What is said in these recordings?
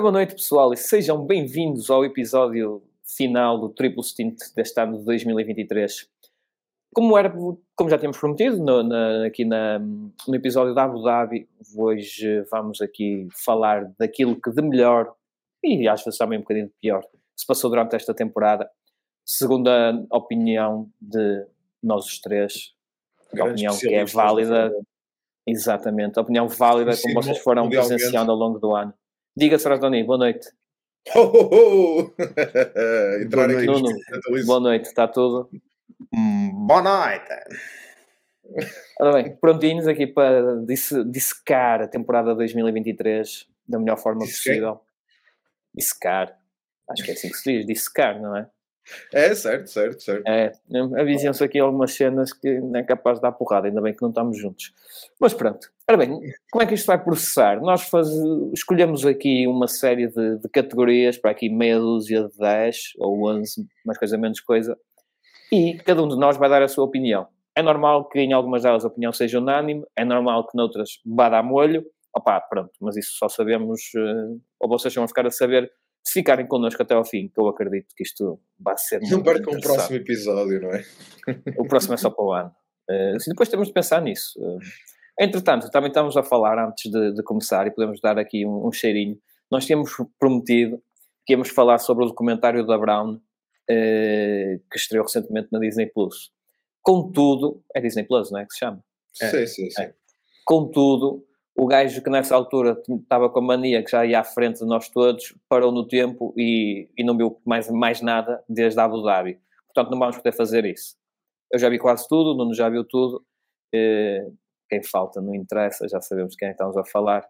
Boa noite, pessoal, e sejam bem-vindos ao episódio final do Triplo Stint deste ano de 2023. Como, era, como já tínhamos prometido no, na, aqui na, no episódio da Abu Dhabi, hoje vamos aqui falar daquilo que de melhor, e às vezes também um bocadinho de pior, se passou durante esta temporada, segundo a opinião de nós os três, a opinião que é válida, exatamente, a opinião válida como vocês foram presenciando ao longo do ano. Diga, Sr. Tony, boa noite. Oh, oh, oh. boa noite, Nuno. Boa noite, está tudo? Hum, boa noite. Ora bem, prontinhos aqui para dissecar a temporada 2023 da melhor forma possível. Dissecar. Acho que é assim que se diz, dissecar, não é? É, certo, certo, certo. É, avisam-se aqui algumas cenas que não é capaz de dar porrada, ainda bem que não estamos juntos. Mas pronto. Ora bem, como é que isto vai processar? Nós faz, escolhemos aqui uma série de, de, categorias, para aqui meia dúzia de 10 ou 11, mais coisa menos coisa, e cada um de nós vai dar a sua opinião. É normal que em algumas delas a opinião seja unânime, é normal que noutras vá dar molho, opá, pronto, mas isso só sabemos, eh, ou vocês vão ficar a saber se ficarem connosco até ao fim, que eu acredito que isto vai ser Não percam o próximo episódio, não é? O próximo é só para o ano. Uh, depois temos de pensar nisso. Uh, entretanto, também estamos a falar antes de, de começar e podemos dar aqui um, um, cheirinho. Nós tínhamos prometido que íamos falar sobre o documentário da Brown uh, que estreou recentemente na Disney Plus. Contudo, é Disney Plus, não é que se chama? É, sim, sim, sim. É. Contudo, o gajo que nessa altura estava com a mania que já ia à frente de nós todos, parou no tempo e, e não viu mais, mais nada desde Abu Dhabi. Portanto, não vamos poder fazer isso. Eu já vi quase tudo, o Nuno já viu tudo. Eh, quem falta não interessa, já sabemos quem estamos a falar.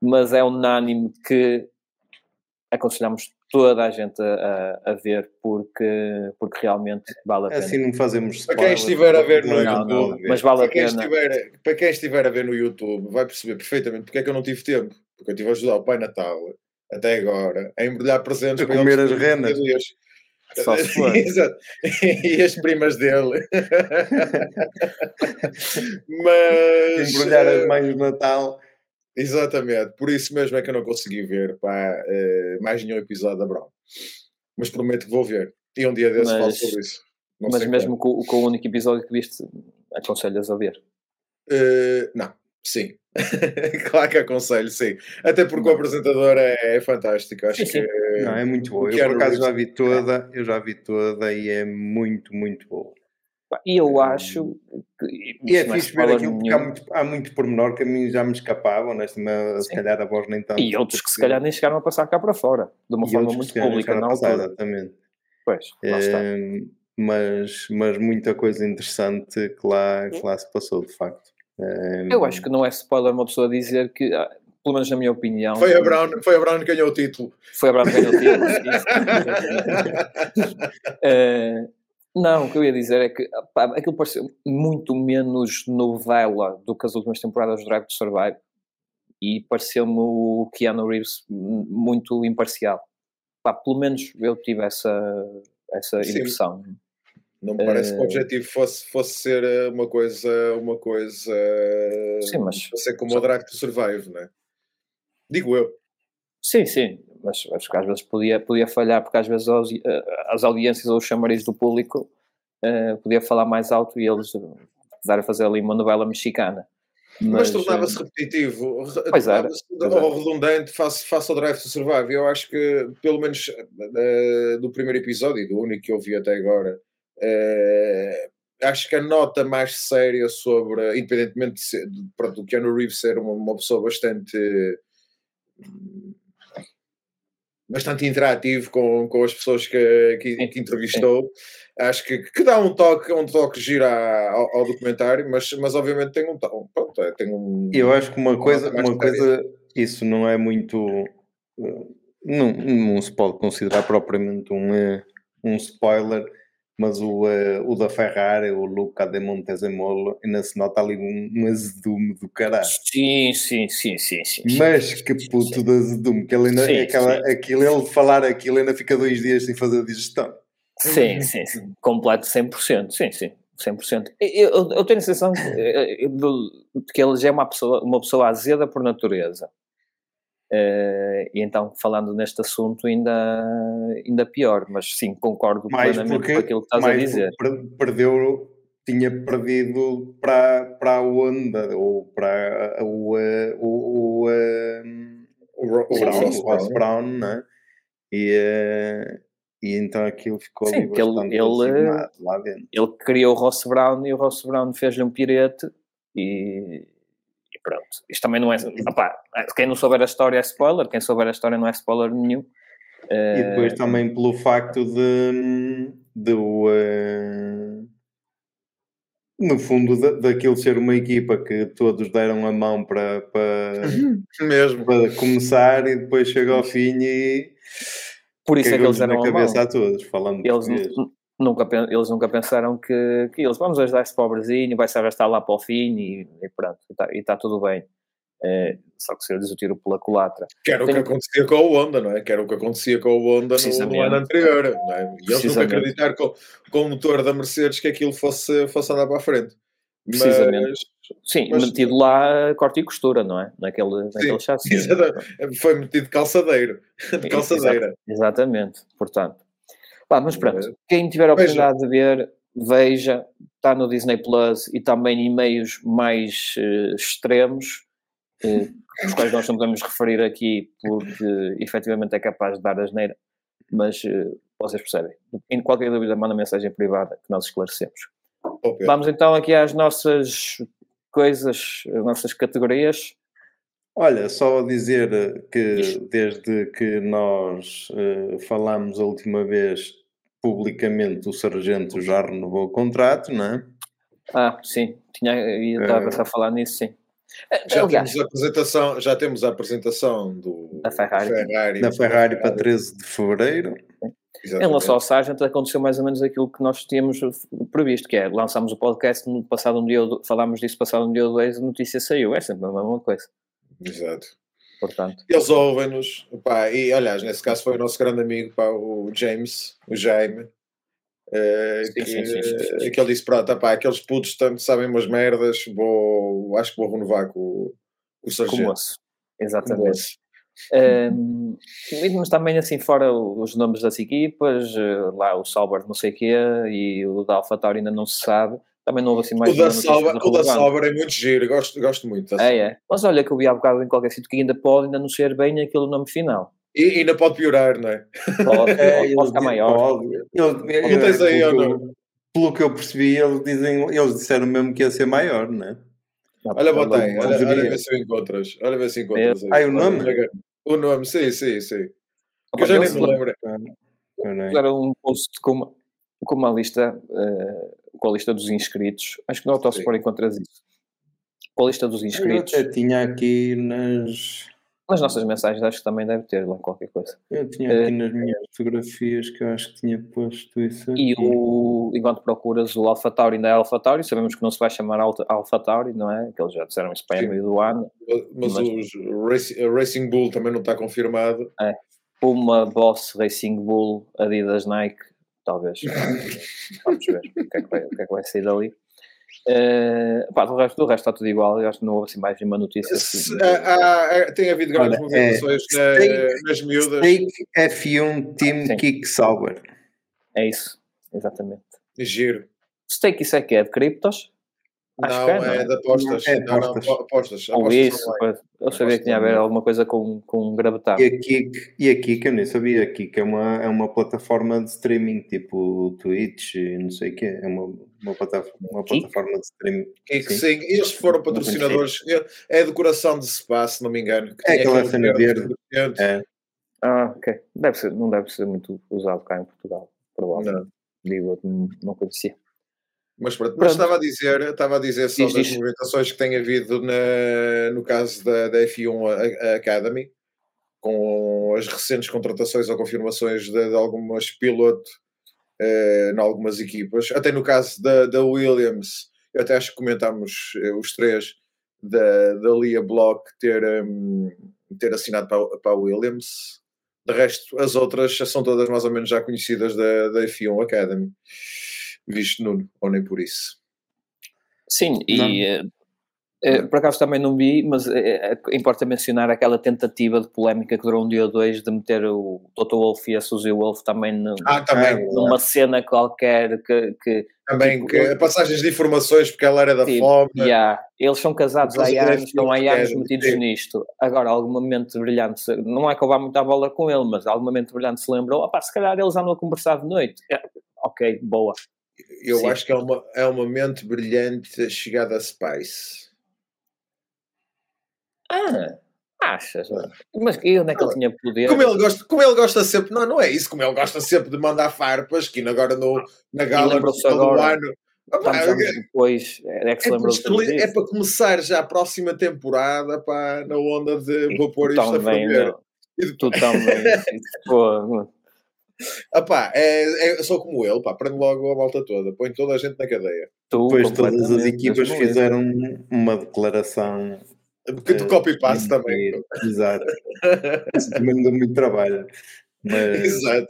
Mas é unânime que aconselhamos toda a gente a, a, ver porque, porque realmente vale a pena. Assim não fazemos spoiler. Para quem estiver a ver no não, YouTube, não, mas vale a pena. Estiver, para quem estiver a ver no YouTube, vai perceber perfeitamente porque é que eu não tive tempo. Porque eu estive a ajudar o Pai Natal até agora a embrulhar presentes a comer as renas. Só se for. e as primas dele. Mas. Embrulhar as mães de Natal. Exatamente, por isso mesmo é que eu não consegui ver pá, uh, mais nenhum episódio da Brown. Mas prometo que vou ver. E um dia desses mas, falo sobre isso. Não mas mesmo com, com, o único episódio que viste, aconselhas a ver? Uh, não, sim. claro que aconselho, sim. Até porque não. o apresentador é, é fantástico. Acho sim, sim. que. Não, é muito boa. Eu, por acaso, já vi toda, eu já vi toda e é muito, muito boa. E eu acho que. E é, é fixe ver aquilo porque há muito, há muito pormenor que a mim já me escapavam, neste né? se calhar a voz nem tanto. E outros que se calhar nem chegaram a passar cá para fora, de uma forma muito pública, não passar, Exatamente. Pois, lá está. É, mas, mas muita coisa interessante que lá, que lá se passou, de facto. É, eu acho que não é spoiler uma pessoa dizer que, ah, pelo menos na minha opinião. Foi a Brown, foi a Brown que ganhou o título. Foi a Brown que ganhou o título. uh, Não, o que eu ia dizer é que pá, aquilo pareceu muito menos novela do que as últimas temporadas do Drive to Survive e pareceu-me o Keanu Reeves muito imparcial. Pá, pelo menos eu tive essa, essa impressão. Não me parece uh, que o eh, objetivo fosse, fosse ser eh, uma coisa, uma coisa sim, mas, ser como só, o Drive to Survive, não é? Digo eu. Sim, sim, mas acho que às vezes podia, podia falhar, porque às vezes as, eh, as audiências ou os chamarizes do público uh, podia falar mais alto e eles dar a fazer ali uma novela mexicana. Mas, mas tornava-se repetitivo, pois era, ou redundante face, face ao Drive to Survive. Eu acho que, pelo menos uh, do primeiro episódio e do único que eu vi até agora, uh, acho que a nota mais séria sobre, independentemente de, ser, de, pronto, do Keanu Reeves ser uma, uma pessoa bastante bastante interativo com, com as pessoas que, que, que entrevistou. Acho que, que dá um toque, um toque gira ao, ao, documentário, mas, mas obviamente tem um pronto, é, tem um. Eu acho que uma coisa, uma coisa, isso não é muito. Não, não se pode considerar propriamente um, eh, um spoiler, mas o, uh, o da Ferrari, o Luca de Montezemolo, ainda se nota ali um, um azedume do caralho. Sim, sim, sim, sim, sim. Mas que puto sim. de azedume, que ele ainda, sim, aquela, sim. aquilo, ele falar aquilo ainda fica dois dias sem fazer digestão. Sim, sim, sim. Completo 100%, sim, sim. 100%. Eu, eu, eu tenho a sensação que, eh, de que ele já é uma pessoa, uma pessoa azeda por natureza. Uh, e então, falando neste assunto, ainda, ainda pior, mas sim, concordo mais plenamente com aquilo que estás a dizer. Perdeu, tinha perdido para, para a onda, ou para o, o, o, o, Ross, Brown, Brown né? e, uh, e então aquilo ficou sim, ali ele, ele, lá dentro. Ele criou o Ross Brown e o Ross Brown fez-lhe um pirete e Pronto, isto também não é. Opa, quem não souber a história é spoiler, quem souber a história não é spoiler nenhum. E depois uh, também pelo facto de, de uh, no fundo da, daquilo ser uma equipa que todos deram a mão para, para, Mesmo. para começar e depois chega ao fim e por isso é que eles deram a cabeça a, todos, falando eles, nunca, eles nunca pensaram que, que eles vamos ajudar esse pobrezinho, vai se arrastar lá para o fim e, e pronto, e está tá tudo bem. É, só que se eles o tiro pela culatra. Que era o que acontecia com o Honda, não é? Que era o que acontecia com o Honda no, no ano anterior, não é? E eles nunca acreditaram com, com o motor da Mercedes que aquilo fosse, fosse andar para a frente. Precisamente. Mas, Sim, mas, metido lá corte e costura, não é? Naquele, naquele chassi. Foi metido calçadeiro. De calçadeira. Exatamente, portanto. Pá, mas pronto, quem tiver a oportunidade veja. de ver, veja, está no Disney Plus e também em meios mais uh, extremos, uh, os quais nós não podemos referir aqui porque efetivamente é capaz de dar asneira, mas uh, vocês percebem. Em qualquer dúvida, manda mensagem privada que nós esclarecemos. Okay. Vamos então aqui às nossas coisas, as nossas categorias. Olha, só dizer que desde que nós uh, falámos a última vez publicamente, o Sargento já renovou o contrato, não é? Ah, sim, tinha, estar uh, a falar nisso, sim. Eh, já Aliás, temos a apresentação, já temos a apresentação do, da Ferrari, Ferrari da Ferrari para 13 de fevereiro. Em relação ao Sargent, aconteceu mais ou menos aquilo que nós tínhamos previsto, que é lançámos o podcast no passado um dia, falámos disso passado um dia ou dois, a notícia saiu, é sempre a mesma coisa. Exato. Portanto. Eles ouvem-nos, e aliás, nesse caso foi o nosso grande amigo, pá, o James, o Jaime, uh, sim, que, sim, sim, que ele disse: Pronto, pá, aqueles putos tanto sabem umas merdas, vou, acho que vou renovar com, com o Sargento. Exatamente. Um, mas também assim fora os nomes das equipas, eh, lá o Sauber não sei o quê e o da AlphaTauri ainda não se sabe também não houve assim mais o da Sauber, o da Sauber é muito giro, gosto, gosto muito. É, é. Mas olha que eu vi há bocado em qualquer sítio que ainda pode ainda não ser bem aquele nome final. E ainda pode piorar, não é? Pode, é, pode ficar maior. Pode. Ele, não tens aí, ou não? Pelo que eu percebi, eles, dizem, eles disseram mesmo que ia ser maior, não é? Olha, bota aí, olha, olha ver se encontras. Olha ver se encontras aí. Ah, o nome? O nome, sim, sim, sim. Eu já nem me lembro. Era um post com uma, com uma lista uh, com a lista dos inscritos. Acho que no Autosport encontras isso. Com a lista dos inscritos. Eu tinha aqui nas. Nas nossas mensagens, acho que também deve ter lá qualquer coisa. Eu tinha aqui uh, nas minhas fotografias que eu acho que tinha posto isso aqui. E o, enquanto procuras o Alpha Tauri ainda é Alpha Tauri, sabemos que não se vai chamar Alpha Tauri, não é? Que eles já disseram isso para meio do ano. Mas, mas... o Racing Bull também não está confirmado. É. Puma, Boss, Racing Bull, Adidas, Nike, talvez. Vamos ver o que, é que vai, o que é que vai sair dali. Uh, pá, do, resto, do resto está tudo igual, eu acho que não houve assim mais nenhuma notícia. Assim, uh, uh, tem havido grandes movimentações é, nas miúdas. Stake F1 Team Sim. Kick Sauber. É isso, exatamente. Giro. Stake isso é que é de criptos? Acho não, é, é, de apostas. É, não, apostas. Não, apostas. Ou isso, eu sabia que tinha a ver alguma coisa com, com gravitar. E a Kik, e a Kik eu nem sabia. A Kik é uma, é uma plataforma de streaming, tipo Twitch e não sei o quê. É uma, uma, plataforma, uma plataforma de streaming. Kik, sim. sim. Eles foram patrocinadores. É decoração de spa, se não me engano. é aquela cena verde. verde. É. Ah, ok. Deve ser, não deve ser muito usado cá em Portugal, provavelmente. Digo, não, não conhecia. Mas pronto, mas estava a dizer, estava a dizer só das movimentações que tem havido na, no caso da, da F1 Academy, com as recentes contratações ou confirmações de, de algumas pilotos em algumas equipas, até no caso da, da Williams, eu até acho que comentámos uh, os três da, da Lia Block ter, um, ter assinado para, para a Williams. De resto, as outras são todas mais ou menos já conhecidas da, da F1 Academy visto Nuno, ou nem por isso. Sim, e uh, por acaso também não vi, mas é, importa mencionar aquela tentativa de polémica que durou um dia ou dois de meter o Toto Wolff e a Suzy Wolff também, no, ah, também numa cena qualquer que. que também tipo, que, passagens de informações porque ela era da tipo, fome. Yeah, eles são casados há anos, estão há anos metidos sim. nisto. Agora, algum momento brilhante, não é que eu vá muito à bola com ele, mas algum momento brilhante se lembrou, opá, se calhar eles andam a conversar de noite. É, ok, boa. Eu sim. acho que é, uma, é um momento brilhante a chegada a Spice. Ah, achas? Mas e onde é que ele tinha poder? Como ele, gosta, como ele gosta sempre, não, não é isso, como ele gosta sempre de mandar farpas, que agora no, na gala do ano. Opa, é, depois, é, que se é, é, para começar já a próxima temporada pá, na onda de vou pôr isto a fazer. Tu também. Pô, Epá, é, é, sou como ele, pá, prende logo a volta toda, põe toda a gente na cadeia. Tu, Depois todas as equipas fizeram uma declaração porque tu copy-paste também. Exato. Isso também me deu muito trabalho. Mas Exato.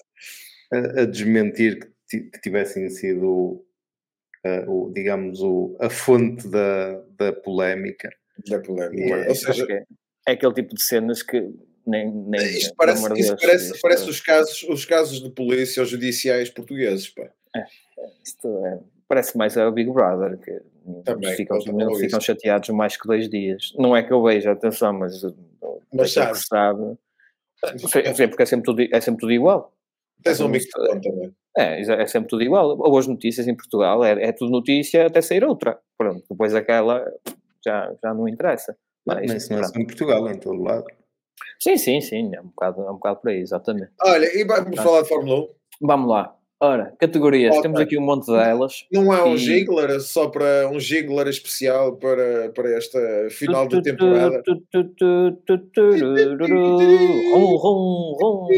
A, a desmentir que, que tivessem sido, uh, o, digamos, o, a fonte da, da polémica. Da polémica. É, Ou seja, é, é, aquele tipo de cenas que nem. nem isto parece, isto Deus, parece, isto parece é os, casos, os casos de polícia ou judiciais portugueses. Pá. É, isto é, parece mais ao Big Brother. Que também, ficam, não ficam chateados mais que dois dias. Não é que eu veja, atenção, mas, mas sabe. sabe. É, porque é sempre tudo, é sempre tudo igual. Tens um mix também. É, é sempre tudo igual. Ou as notícias em Portugal, é, é tudo notícia até sair outra. Pronto, depois aquela já, já não interessa. Mas, mas não é só em Portugal, é em todo lado. Sim, sim, sim, é um bocado, é um bocado por aí, exatamente. Olha, e vamos falar de Fórmula 1? Vamos lá. Ora, categorias, okay. temos aqui um monte delas. Não há um e... só para um jiggler especial para, para esta final de temporada. Rum, rum, rum.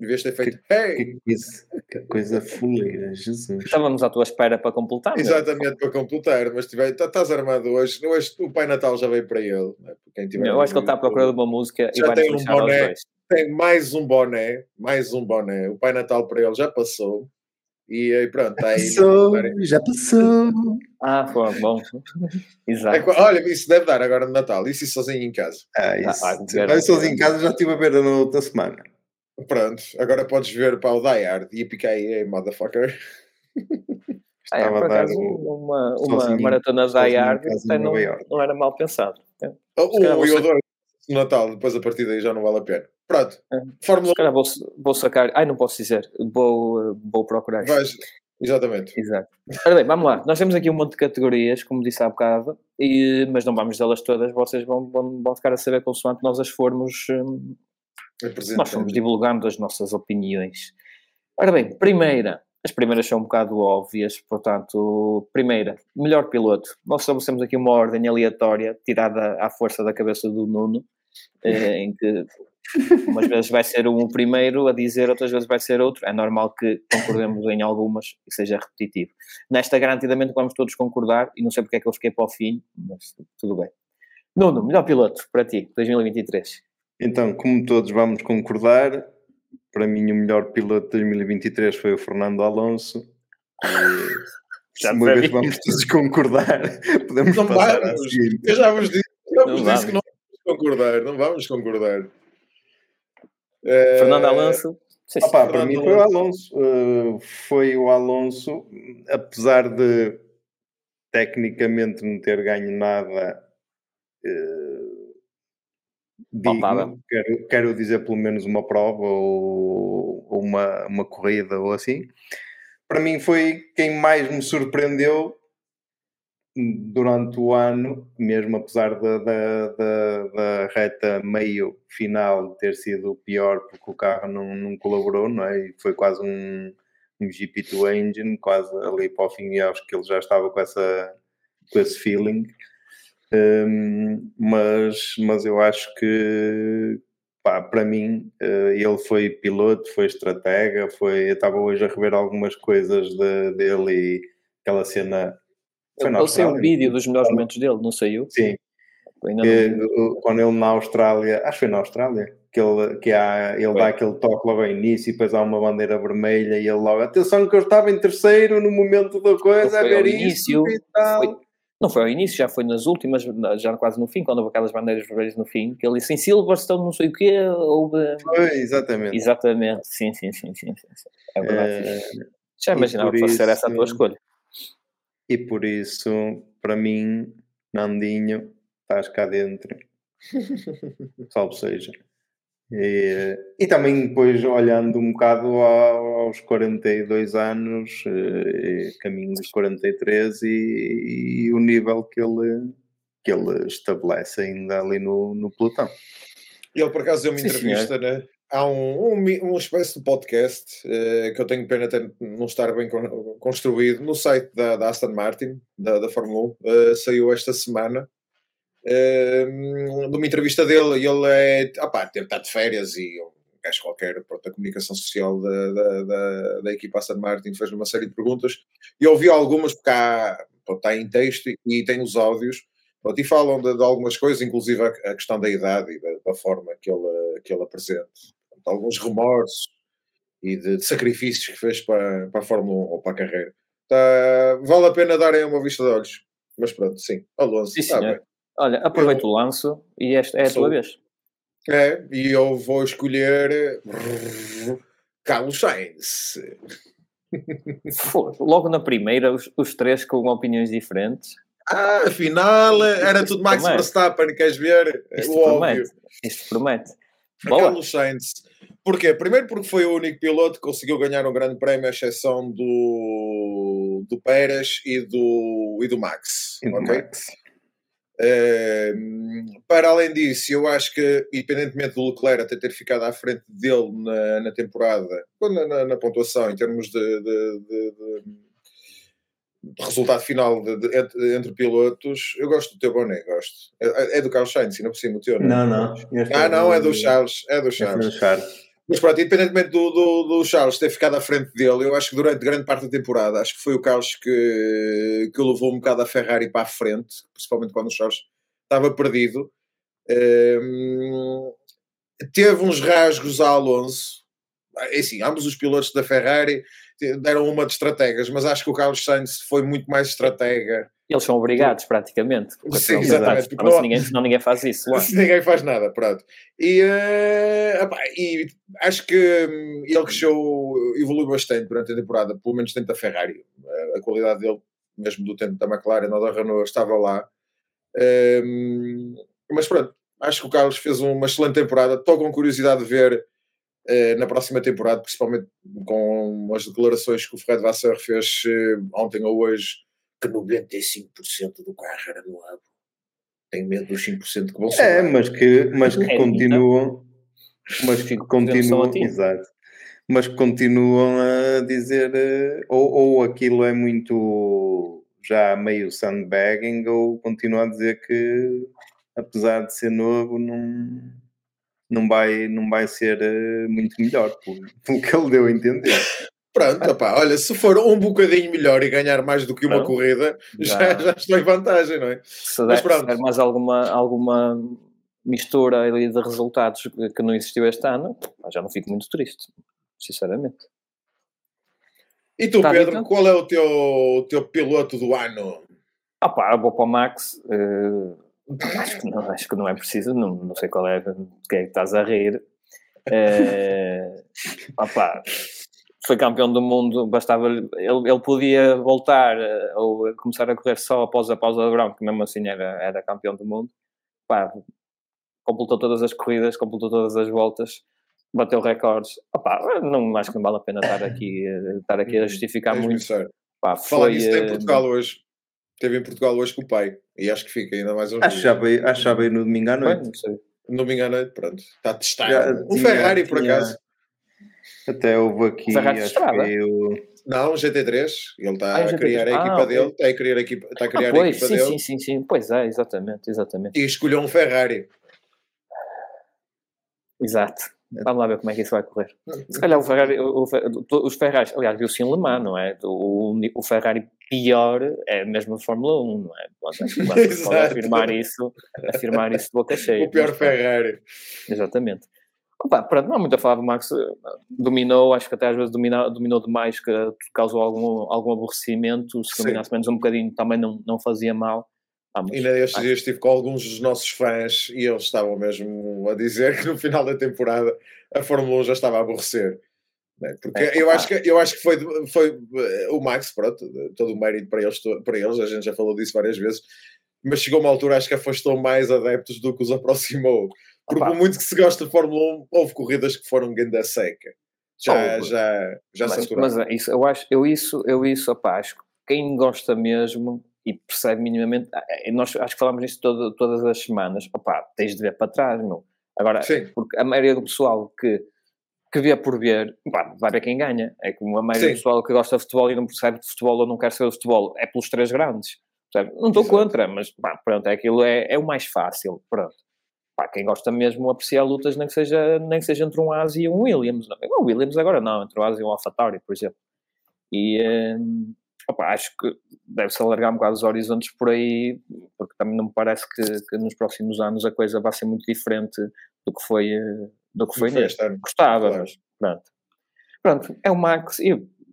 Devias ter feito. Que, hey! que, coisa, que coisa fuleira, Jesus. Estávamos à tua espera para completar. É? Exatamente, para completar, mas tiver, tá, estás armado hoje. hoje. O Pai Natal já veio para ele. Né? Quem tiver eu acho que ele está à procura de uma música já e vai tem um boné, Tem mais um boné, mais um boné. O Pai Natal para ele já passou. E aí pronto, está aí. Passou, já passou. Ah, foi bom. Exato. É, olha, isso deve dar agora no Natal. Isso e sozinho em casa. Ah, isso. Ah, ah, sozinho em casa já estive a ver na outra semana. Pronto, agora podes ver para o Die Hard e picar aí, motherfucker. Ah, é, por acaso, uma, uma maratona Die Hard não, não era mal pensado. É. Oh, oh, eu adoro Natal, depois a partir daí já não vale a pena. Pronto, é. Fórmula Se vou, vou sacar. Ai, não posso dizer. Vou, vou procurar. Vais, exatamente. Exato. Ora bem, vamos lá. Nós temos aqui um monte de categorias, como disse há bocado, e, mas não vamos delas todas. Vocês vão, vão, vão ficar a saber consoante nós as formos. Hum, nós fomos divulgando as nossas opiniões. Ora bem, primeira, as primeiras são um bocado óbvias, portanto, primeira, melhor piloto. Nós estabelecemos aqui uma ordem aleatória, tirada à força da cabeça do Nuno, eh, em que umas vezes vai ser um o primeiro a dizer, outras vezes vai ser outro. É normal que concordemos em algumas e seja repetitivo. Nesta, garantidamente, vamos todos concordar, e não sei porque é que eu fiquei para o fim, mas tudo bem. Nuno, melhor piloto para ti, 2023. Então, como todos vamos concordar, para mim o melhor piloto de 2023 foi o Fernando Alonso. E, já uma vez vamos todos concordar, podemos não passar vamos. Eu já vos disse, já vos disse que não vamos concordar, não vamos concordar. Fernando Alonso. Sim, Opa, para mim foi o Alonso. Uh, foi o Alonso, apesar de tecnicamente não ter ganho nada. Uh, digno, quero, quero dizer pelo menos uma prova ou, ou uma, uma corrida ou assim. Para mim foi quem mais me surpreendeu durante o ano, mesmo apesar da, da, da, da, reta meio final ter sido pior porque o carro não, não colaborou, não é? E foi quase um, um GP2 engine, quase ali para o fim, e acho que ele já estava com, essa, com esse feeling. Um, mas, mas eu acho que pá, para mim uh, ele foi piloto, foi estratega, foi, eu estava hoje a rever algumas coisas de, dele e aquela cena. Foi ele saiu um vídeo dos melhores momentos dele, não saiu? Sim. Que, quando ele na Austrália, acho que foi na Austrália, que ele, que há, ele dá aquele toque logo ao início e depois há uma bandeira vermelha e ele logo, atenção que eu estava em terceiro no momento da coisa, a ver início, e tal. Foi, não foi ao início, já foi nas últimas, já quase no fim, quando houve aquelas bandeiras vermelhas no fim, que ele disse em Silverstone, não sei o quê, houve... Foi, exatamente. Exatamente, sim, sim, sim, sim. sim. É verdade. É... Já imaginava que fosse ser essa a tua escolha. E por isso, para mim, Nandinho, estás cá dentro. Salve seja. E, e, também depois olhando um bocado aos 42 anos, eh, caminho dos 43 e, e, o nível que ele, que ele estabelece ainda ali no, no pelotão. Ele por acaso deu uma Sim, entrevista, né? há um, um, uma espécie de podcast uh, que eu tenho pena de não estar bem construído no site da, da Aston Martin, da, da Fórmula 1, uh, saiu esta semana de uma entrevista dele, e ele é, opá, estar de férias e um gajo qualquer, pronto, a comunicação social da, da, da, da equipa Aston Martin fez uma série de perguntas e ouvi algumas porque há, pronto, está em texto e tem os áudios pronto, e falam de, de, algumas coisas, inclusive a, a questão da idade e da, da, forma que ele, que ele apresenta, pronto, alguns remorsos e de, de, sacrifícios que fez para, para a Fórmula 1 ou para a carreira. Tá, vale a pena darem uma vista de olhos. Mas pronto, sim, Alonso, sim, está bem. Olha, aproveita o lanço e esta é a Sou. tua vez. É, e eu vou escolher Carlos Sainz. Logo na primeira, os, os, três com opiniões diferentes. Ah, afinal, era tudo Max promete. Verstappen, queres ver? Isto o promete. Óbvio. Isto promete. Boa. Carlos Sainz. Porquê? Primeiro porque foi o único piloto que conseguiu ganhar um grande prémio, à exceção do, do Pérez e do, e do Max. E do okay? Max para além disso, eu acho que, independentemente do Leclerc até ter ficado à frente dele na, na temporada, na, na, na, pontuação, em termos de, de, de, de resultado final entre, entre, pilotos, eu gosto do teu boné, gosto. É, é do Carlos Sainz, não por cima o teu, não? Não, não. Ah, não, é do Charles. É do Charles. É do Charles. Mas pronto, independentemente do, do, do, Charles ter ficado à frente dele, eu acho que durante grande parte da temporada, acho que foi o Carlos que, que levou um bocado a Ferrari para a frente, principalmente quando o Charles estava perdido. Um, teve uns rasgos a Alonso. É assim, ambos os pilotos da Ferrari deram uma de estrategas, mas acho que o Carlos Sainz foi muito mais estratega eles são obrigados, praticamente. Sim, exatamente. Porque não, ninguém, senão ninguém faz isso. Lá. Ninguém faz nada, pronto. E, uh, opa, e acho que um, ele cresceu, evoluiu bastante durante a temporada, pelo menos dentro da Ferrari. Uh, a qualidade dele, mesmo do tempo da McLaren ou da Renault, estava lá. Um, mas pronto, acho que o Carlos fez uma excelente temporada. Estou com curiosidade de ver uh, na próxima temporada, principalmente com as declarações que o Fred Vasseur fez ontem ou hoje que 95% do carro era no abo. Tenho medo dos 5% que vão ser. É, mas que, mas que é, continuam. Mas que continuam. Exato. Mas que continuam a dizer. Eh, ou, ou aquilo é muito. já meio sandbagging, ou continuam a dizer que, apesar de ser novo, não. Não vai, não vai ser eh, muito melhor, pelo que ele deu a entender. Pronto, opá, olha, se for um bocadinho melhor e ganhar mais do que uma corrida, já, já estou em vantagem, não é? Se Mas der, pronto. mais alguma, alguma mistura ali de resultados que não existiu este ano, já não fico muito triste, sinceramente. E tu, Está Pedro, qual é o teu, o teu piloto do ano? Ah pá, vou para o Max. Uh, acho, que não, acho que não é preciso, não, não sei qual é, de que é que estás a rir. Uh, ah pá, foi campeão do mundo, bastava ele, ele podia voltar eh, ou começar a correr só após a pausa do verão, que mesmo assim era, era campeão do mundo. Pá, completou todas as corridas, completou todas as voltas, bateu recordes. Opa, não, acho que não vale a pena estar aqui, eh, estar aqui a justificar é muito. Pá, foi, Falar nisso, tem em Portugal hoje. Teve em Portugal hoje com o pai e acho que fica ainda mais um já já veio no domingo à noite. no domingo à noite, pronto. Está testado. Um Ferrari, por acaso. Até houve aqui. Que eu... Não, GT3. Ele está ah, a criar a equipa ah, dele. Está a criar a equipa, está a, criar ah, pois, a equipa sim, dele. Sim, sim, sim. Pois é, exatamente, exatamente. E escolheu um Ferrari. Exato. Vamos lá ver como é que isso vai correr. Se calhar o Ferrari, o, o, os Ferraris, aliás, viu-se em Le Mans, não é? O, o, Ferrari pior é mesmo a Fórmula 1, não é? Pode, pode afirmar isso, afirmar isso de boca cheia. O pior Ferrari. Exatamente. Opa, pronto, não há muito a falar do Max. Dominou, acho que até às vezes dominou, dominou demais, que causou algum, algum aborrecimento. Se dominasse menos um bocadinho também não, não fazia mal. Ah, mas, Ainda estes dias estive com alguns dos nossos fãs e eles estavam mesmo a dizer que no final da temporada a Fórmula 1 já estava a aborrecer. Né? Porque é, eu, acho que, eu acho que foi, foi eh, o Max, pronto, todo o mérito para eles, para eles, a gente já falou disso várias vezes, mas chegou uma altura acho que afastou mais adeptos do que os aproximou. Porque por muito que se goste de Fórmula 1, houve corridas que foram ganda seca. Já, oh, já, já mas, mas é isso, eu acho, eu isso, eu isso, opa, acho que quem gosta mesmo e percebe minimamente, ah, é, nós acho que falamos nisso todo, todas as semanas, opá, tens de ver para trás, meu. Agora, Sim. porque a maioria do pessoal que, que vê por ver, pá, vai ver quem ganha. É como a maioria Sim. do pessoal que gosta de futebol e não percebe de futebol ou não quer saber de futebol, é pelos três grandes. Não estou contra, mas pá, pronto, é aquilo é, é o mais fácil, pronto. Pá, quem gosta mesmo apreciar lutas, nem que seja, nem que seja entre um Asi e um Williams. Não. O Williams agora não, entre o Asi e um AlphaTauri, por exemplo. E, hum, opa, acho que deve-se alargar um bocado os horizontes por aí, porque também não me parece que, que, nos próximos anos a coisa vai ser muito diferente do que foi, do que foi neste. Gostava, claro. mas pronto. Pronto, é o Max, e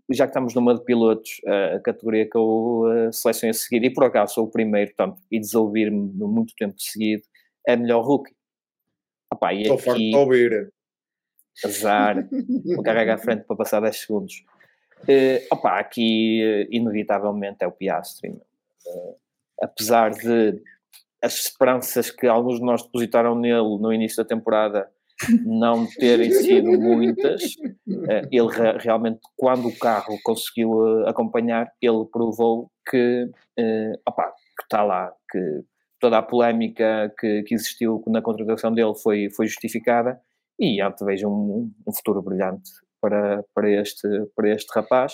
já que estamos numa de pilotos, a categoria que eu selecionei a seguir, e por acaso sou o primeiro, portanto, e desouvir-me muito tempo seguido, é melhor rookie. Opa, e Estou aqui, de ouvir. Azar, vou carregar à frente para passar 10 segundos. Uh, opa, aqui uh, inevitavelmente é o Piastri. Uh, apesar de as esperanças que alguns de nós depositaram nele no início da temporada não terem sido muitas, uh, ele re realmente, quando o carro conseguiu acompanhar, ele provou que, opa, que está lá, que toda a polémica que, que, existiu na contratação dele foi, foi justificada e antevejo um, um futuro brilhante para, para, este, para este rapaz.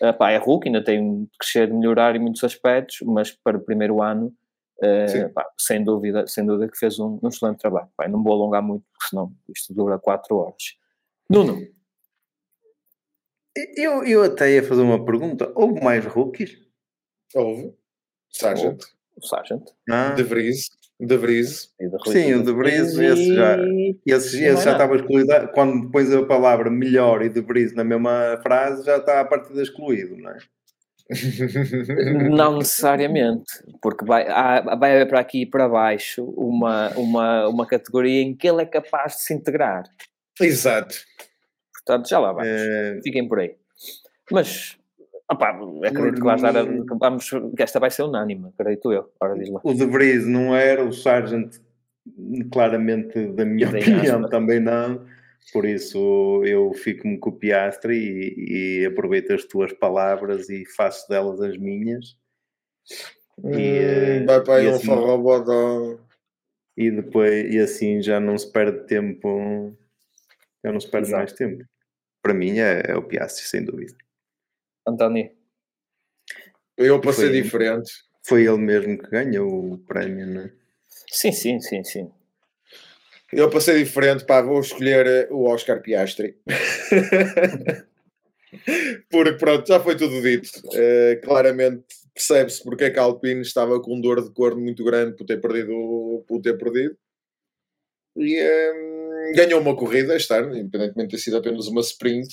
Uh, pá, é Hulk, ainda tem de crescer, de melhorar em muitos aspectos, mas para o primeiro ano, uh, pá, sem, dúvida, sem dúvida que fez um, um excelente trabalho. Pá, não vou alongar muito, porque senão isto dura 4 horas. Nuno. Eu, eu até ia fazer uma pergunta. Houve mais rookies? Houve. Sargent. O Sargent. Ah. De Vries. De Vries. Sim, o De Vries, esse já, esse, esse já estava excluído. Quando pões a palavra melhor e De Vries na mesma frase, já está a partida excluído, não é? Não necessariamente, porque vai, vai haver para aqui e para baixo uma, uma, uma categoria em que ele é capaz de se integrar. Exato. Portanto, já lá vai. É... Fiquem por aí. Mas Opa, acredito que vais dar a, vamos, que esta vai ser unânime, acredito eu. Ora, diz lá. O De Vries não era, o Sargent claramente, da minha opinião, também não. Por isso eu fico-me com o Piastri e, e, aproveito as tuas palavras e faço delas as minhas. Hum, e, vai para aí um assim, E depois, e assim já não se perde tempo, já não se perde Exato. mais tempo. Para mim é, é o Piastri, sem dúvida. António? Eu para ser diferente. Foi ele mesmo que ganhou o prémio, não é? Sim, sim, sim, sim. Eu para ser diferente, pá, vou escolher eh, o Oscar Piastri. porque pronto, já foi tudo dito. Uh, claramente percebe-se porque é que a Alpine estava com dor de corno muito grande por ter perdido, por ter perdido. E um, ehm, ganhou uma corrida este ano, independentemente de ter sido apenas uma sprint.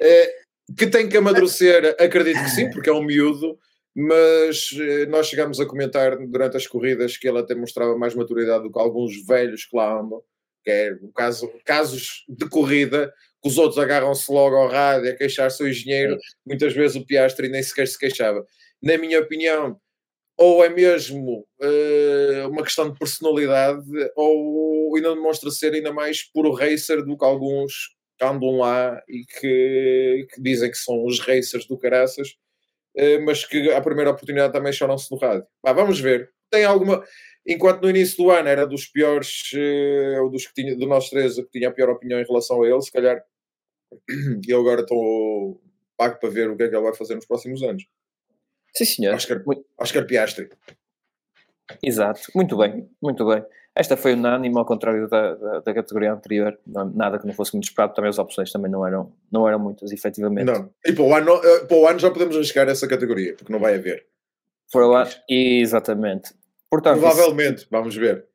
Uh, que tem que amadurecer, acredito que sim, porque é um miúdo, mas eh, nós chegamos a comentar durante as corridas que ele até mostrava mais maturidade do que alguns velhos que lá andam, que é o caso, casos de corrida, que os outros agarram-se logo ao rádio a queixar-se ao engenheiro, muitas vezes o Piastri nem sequer se queixava. Na minha opinião, ou é mesmo uh, uma questão de personalidade, ou ainda demonstra ser ainda mais puro racer do que alguns andam lá e que, que dizem que são os racers do caraças, eh, mas que à primeira oportunidade também choram-se no rádio. Bah, vamos ver. Tem alguma. Enquanto no início do ano era dos piores, eh, ou dos que tinha, do nosso três, que tinha a pior opinião em relação a ele, se calhar eu agora estou pago para ver o que é que ele vai fazer nos próximos anos. Sim, senhor. Oscar, Oscar Piastri. Exato, muito bem, muito bem. Esta foi unânime, ao contrário da, da, da, categoria anterior, nada que não fosse muito esperado, também as opções também não eram, não eram muitas, efetivamente. Não, e para o, ano, eh, para o ano já podemos arriscar essa categoria, porque não vai haver. O ano, exatamente. Portanto, Provavelmente, isso, vamos ver.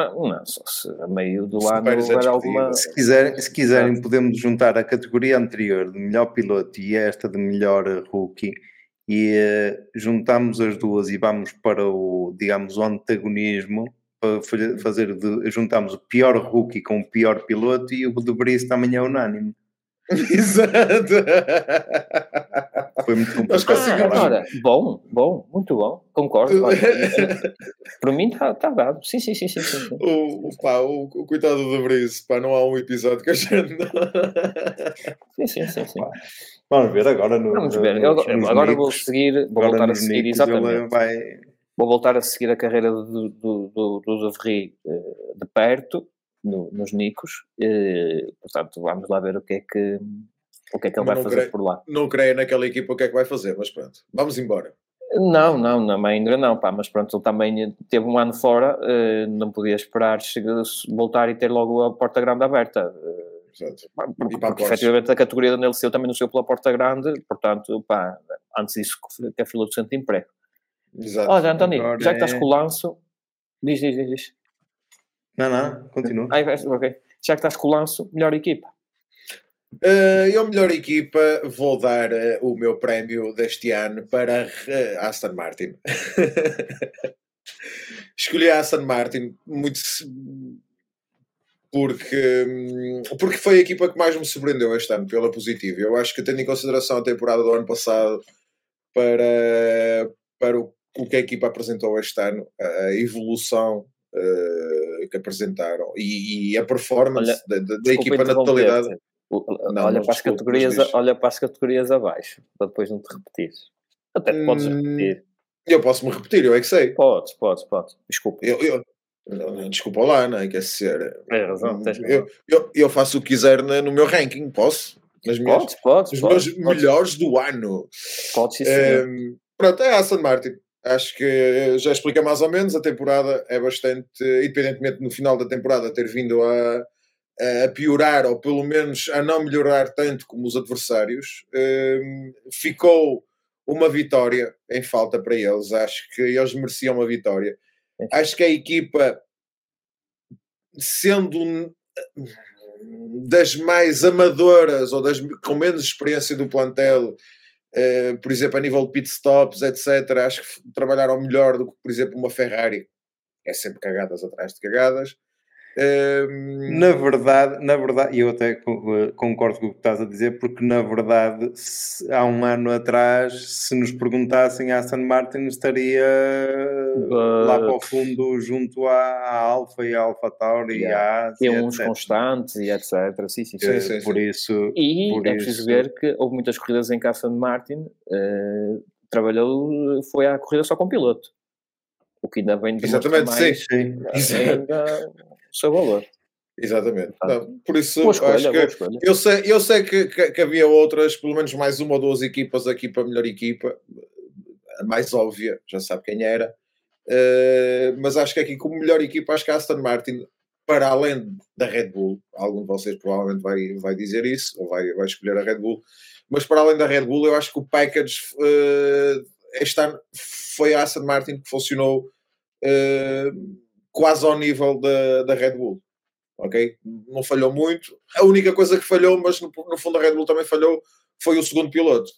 Ah, não, só se a meio do ano houver alguma. Se, quiser, se quiserem, podemos juntar a categoria anterior de melhor piloto e esta de melhor rookie e uh, juntamos as duas e vamos para o, digamos, o antagonismo para fazer de, juntamos o pior rookie com o pior piloto e o de Brice também é unânime. Exato. Foi muito complicado. Ah, ora, bom, bom, muito bom, concordo. Olha, para mim está tá dado. Sim, sim, sim, sim, sim. O, o, pá, o, o coitado do Brice, pá, não há um episódio que a gente. sim, sim, sim, sim. Vamos ver agora no. Vamos ver. No, Eu, agora vou seguir, vou voltar a seguir, exatamente. Vai... Vou voltar a seguir a carreira do, do, do, do Zavri eh, de perto no, nos Nicos. E, portanto, vamos lá ver o que é que, o que, é que ele vai fazer creio, por lá. Não creio naquela equipa o que é que vai fazer, mas pronto, vamos embora. Não, não, não, ainda não, pá, mas pronto, ele também teve um ano fora, eh, não podia esperar chegar, voltar e ter logo a porta grande aberta. Exato. Porque, porque efetivamente a categoria da Nelson também não saiu pela porta grande, portanto, pá, antes disso que a fila do centro de emprego. Exato. Olha, António, já que estás é com o lanço, diz, diz, diz. diz. Não, não, continua. Ah, ok. Já que estás com o lanço, melhor equipa. Uh, eu, melhor equipa, vou dar uh, o meu prémio deste ano para uh, Aston Martin. Escolhi a Aston Martin muito porque, hum, porque foi a equipa que mais me surpreendeu este ano, pela positiva. Eu acho que, tendo em consideração a temporada do ano passado para, para o, o que a equipa apresentou este ano, a evolução uh, que apresentaram e, e a performance olha, da, da, equipa na totalidade. Não, olha, para as categorias, olha para as categorias abaixo, para depois não te repetir. Até te podes hum, repetir. Eu posso me repetir, eu é que sei. Podes, podes, podes. Desculpa. Eu, eu, desculpa lá, não é? Quer dizer, é razão, eu, eu, eu, faço o que quiser no meu ranking, posso? Nas minhas, podes, podes, os podes, meus podes. melhores do ano. Pode sim, um, Pronto, é a Aston Martin. Acho que já explica mais ou menos. A temporada é bastante, independentemente no final da temporada ter vindo a, a piorar, ou pelo menos a não melhorar tanto como os adversários, um, ficou uma vitória em falta para eles. Acho que eles mereciam uma vitória. Acho que a equipa, sendo das mais amadoras ou das com menos experiência do plantel, Uh, por exemplo, a nível de pit stops, etc., acho que trabalharam melhor do que, por exemplo, uma Ferrari. É sempre cagadas atrás de cagadas. Um... Na verdade, na verdade, e eu até eh, concordo com o que estás a dizer, porque na verdade, se, há um ano atrás, se nos perguntassem a Aston Martin, estaria uh... lá para o fundo, junto à, Alfa e à Alfa Tauri yeah. e à Tem uns constantes e etc. Sim, sim, sim. sim, sim por isso. E por é preciso ver que houve muitas corridas em que a Aston Martin uh, trabalhou, foi à corrida só com piloto. O que ainda vem Exatamente, mais, sim. sim. Ainda, o seu valor. Exatamente. Não, por isso, escolha, acho que eu sei, eu sei que, que, que, havia outras, pelo menos mais uma ou duas equipas aqui para a melhor equipa, a mais óbvia, já sabe quem era, uh, mas acho que aqui como melhor equipa, acho que a Aston Martin, para além da Red Bull, algum de vocês provavelmente vai, vai dizer isso, ou vai, vai escolher a Red Bull, mas para além da Red Bull, eu acho que o package uh, este ano foi a Aston Martin que funcionou. Uh, quase ao nível da, da Red Bull. Ok? Não falhou muito. A única coisa que falhou, mas no, no fundo a Red Bull também falhou, foi o segundo piloto,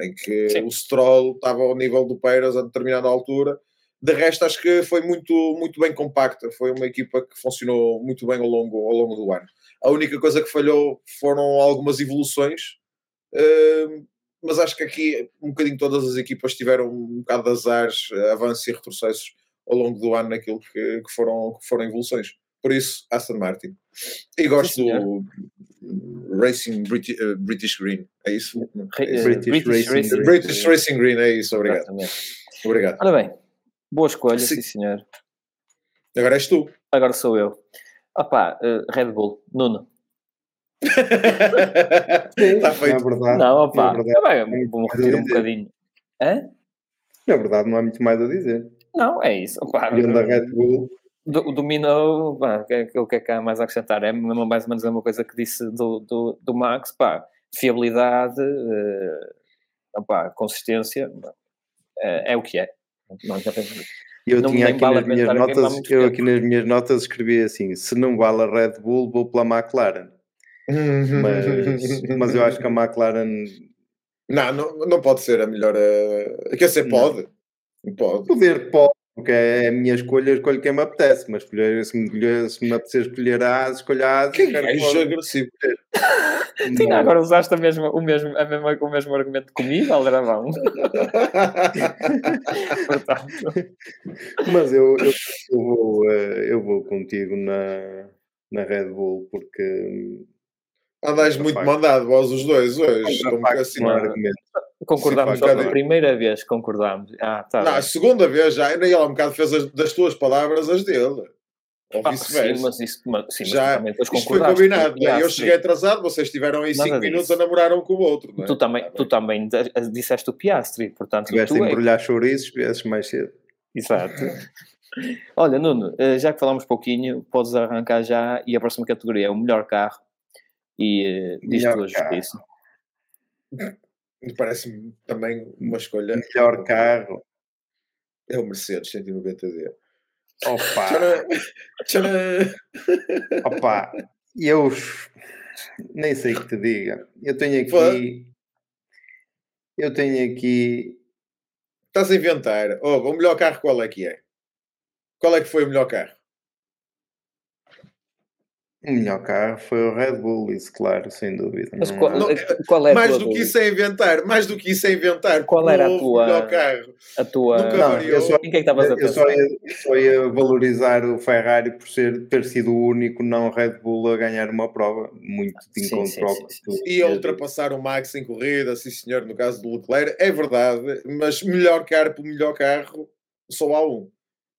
em que Sim. o Stroll estava ao nível do Pérez a determinada altura. De resto, acho que foi muito, muito bem compacta. Foi uma equipa que funcionou muito bem ao longo, ao longo do ano. A única coisa que falhou foram algumas evoluções, uh, mas acho que aqui um bocadinho todas as equipas tiveram um bocado de azares, avanços e retrocessos ao longo do ano naquilo que, que, foram, que foram evoluções. Por isso, Aston Martin. E gosto Sim, do Racing British, uh, British Green. É isso? British, British, Racing, Racing, Green. British Racing Green, é isso. Obrigado. Exatamente. Obrigado. Ora bem, boa escolha, sim, sim senhor. Agora és tu. Agora sou eu. Opá, uh, Red Bull, Nuno. Está feito. É verdade. Não, opá, é verdade. vou-me retirar um bocadinho. Hã? Na verdade, não há muito mais a dizer. Não, é isso. Pá, da Red Bull. dominou, pá, o que é que há mais a acrescentar? É mais ou menos a mesma coisa que disse do, do, do Max, pá, fiabilidade, uh, opá, consistência, é, é, o que é. Não, Eu não, tinha aqui nas minhas notas, eu aqui nas minhas notas escrevi assim: se não vale a Red Bull, vou pela McLaren. mas, mas eu acho que a McLaren. Não, não, não pode ser a melhor. Uh... Quer dizer, pode. Pode. Poder pode, porque é a minha escolha, escolho quem me apetece, mas escolher, se, me, se me apetecer escolher a asa, escolher a. Quem é agressivo? Sim, agora usaste a mesma, o, mesmo, a mesma, o mesmo argumento comigo, Aldrabão. Mas eu, eu, eu, vou, eh, eu vou contigo na, na Red Bull porque. Andais muito facto. mandado, vós os dois hoje. Como que assim, Concordámos só a primeira vez, concordámos. Ah, tá não, a segunda vez já, ele um bocado fez as, das tuas palavras as dele. Ou ah, vice-versa. Sim, mas isso mas, sim, já, mas isto foi combinado. Né? Eu cheguei atrasado, vocês estiveram aí 5 minutos a namorar um com o outro. É? Tu, também, ah, tu também disseste o Piastri, portanto. Tiveste a é embrulhar é... chouriços, viesses mais cedo. Exato. Olha, Nuno, eh, já que falamos pouquinho, podes arrancar já e a próxima categoria é o melhor carro e uh, diz tua justiça. Parece-me também uma escolha. Melhor carro. É o Mercedes 190D. Opa! Opa! Eu nem sei o que te diga. Eu tenho aqui. Eu tenho aqui. Estás a inventar. Oh, o melhor carro qual é que é? Qual é que foi o melhor carro? O melhor carro foi o Red Bull, isso, claro, sem dúvida. Mas qual, não, qual é mais do dúvida? que isso é inventar, mais do que isso é inventar. Qual era a tua. melhor carro. A tua. Não, eu só, em que é que estavas a pensar? Eu só ia, só ia, valorizar o Ferrari por ser, ter sido o único não Red Bull a ganhar uma prova, muito de encontro E a ultrapassar o Max em corrida, sim senhor, no caso do Leclerc, é verdade, mas melhor carro por melhor carro, só há um,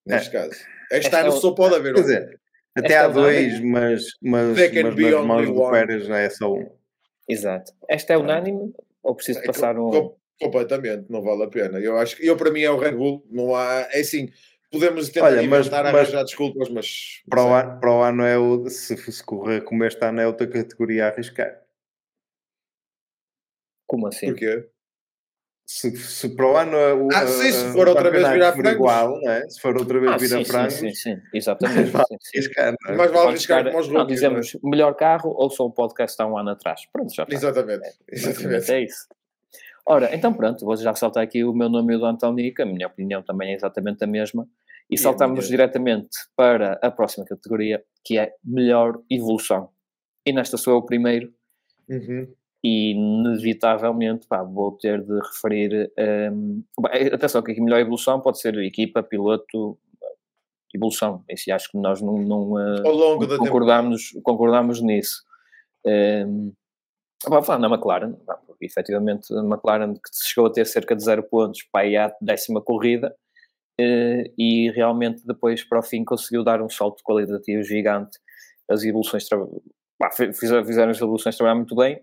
neste é. caso. Este ano só pode haver um. Quer dizer, até há dois, mas, mas, mas nas mãos do Pérez já é só um. Exato. Esta é unânime ou preciso é, passar um. Com, completamente, não vale a pena. Eu acho que eu para mim é o Red Bull, não há. É assim, podemos tentar Olha, mas, inventar, mas, arranjar desculpas, mas. Para o, ano, para o ano é o. Se, se correr como este ano é outra categoria a arriscar. Como assim? Porquê? Se, se para o ano o, ah, sim, se for outra vez virar for igual, não é? se for outra vez ah, virar frangos sim, sim, sim, exatamente sim, sim. É? mas vale arriscar como os não, dizemos não é? melhor carro ou só o podcast há um ano atrás pronto, já está. exatamente, é, exatamente. é isso ora, então pronto, vou já saltar aqui o meu nome e o do António, que a minha opinião também é exatamente a mesma e, e saltamos diretamente para a próxima categoria que é melhor evolução e nesta sou eu o primeiro uhum e inevitavelmente pá, vou ter de referir um, atenção que aqui melhor evolução pode ser equipa, piloto evolução, esse acho que nós não, não, uh, Ao longo não concordamos, concordamos nisso. Um, vamos falar na McLaren porque efetivamente a McLaren que chegou a ter cerca de 0 pontos para à décima corrida uh, e realmente depois para o fim conseguiu dar um salto qualitativo gigante. As evoluções fizeram as evoluções trabalhar muito bem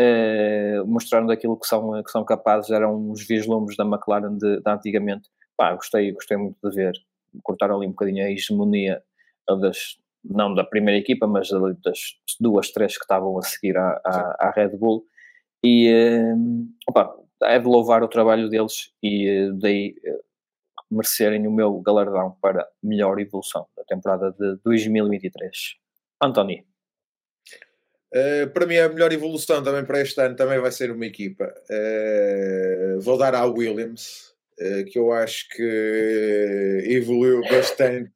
uh, mostrando aquilo que são, que são capazes, eram os vislumbres da McLaren de, de antigamente. Pá, gostei, gostei muito de ver. Cortaram ali um bocadinho a hegemonia das, não da primeira equipa, mas das duas, três que estavam a seguir à, à, à Red Bull. E uh, opa, é de louvar o trabalho deles e uh, daí uh, merecerem o meu galardão para melhor evolução da temporada de 2023. António. Uh, para mim, a melhor evolução também para este ano também vai ser uma equipa. Uh, vou dar à Williams, uh, que eu acho que evoluiu bastante.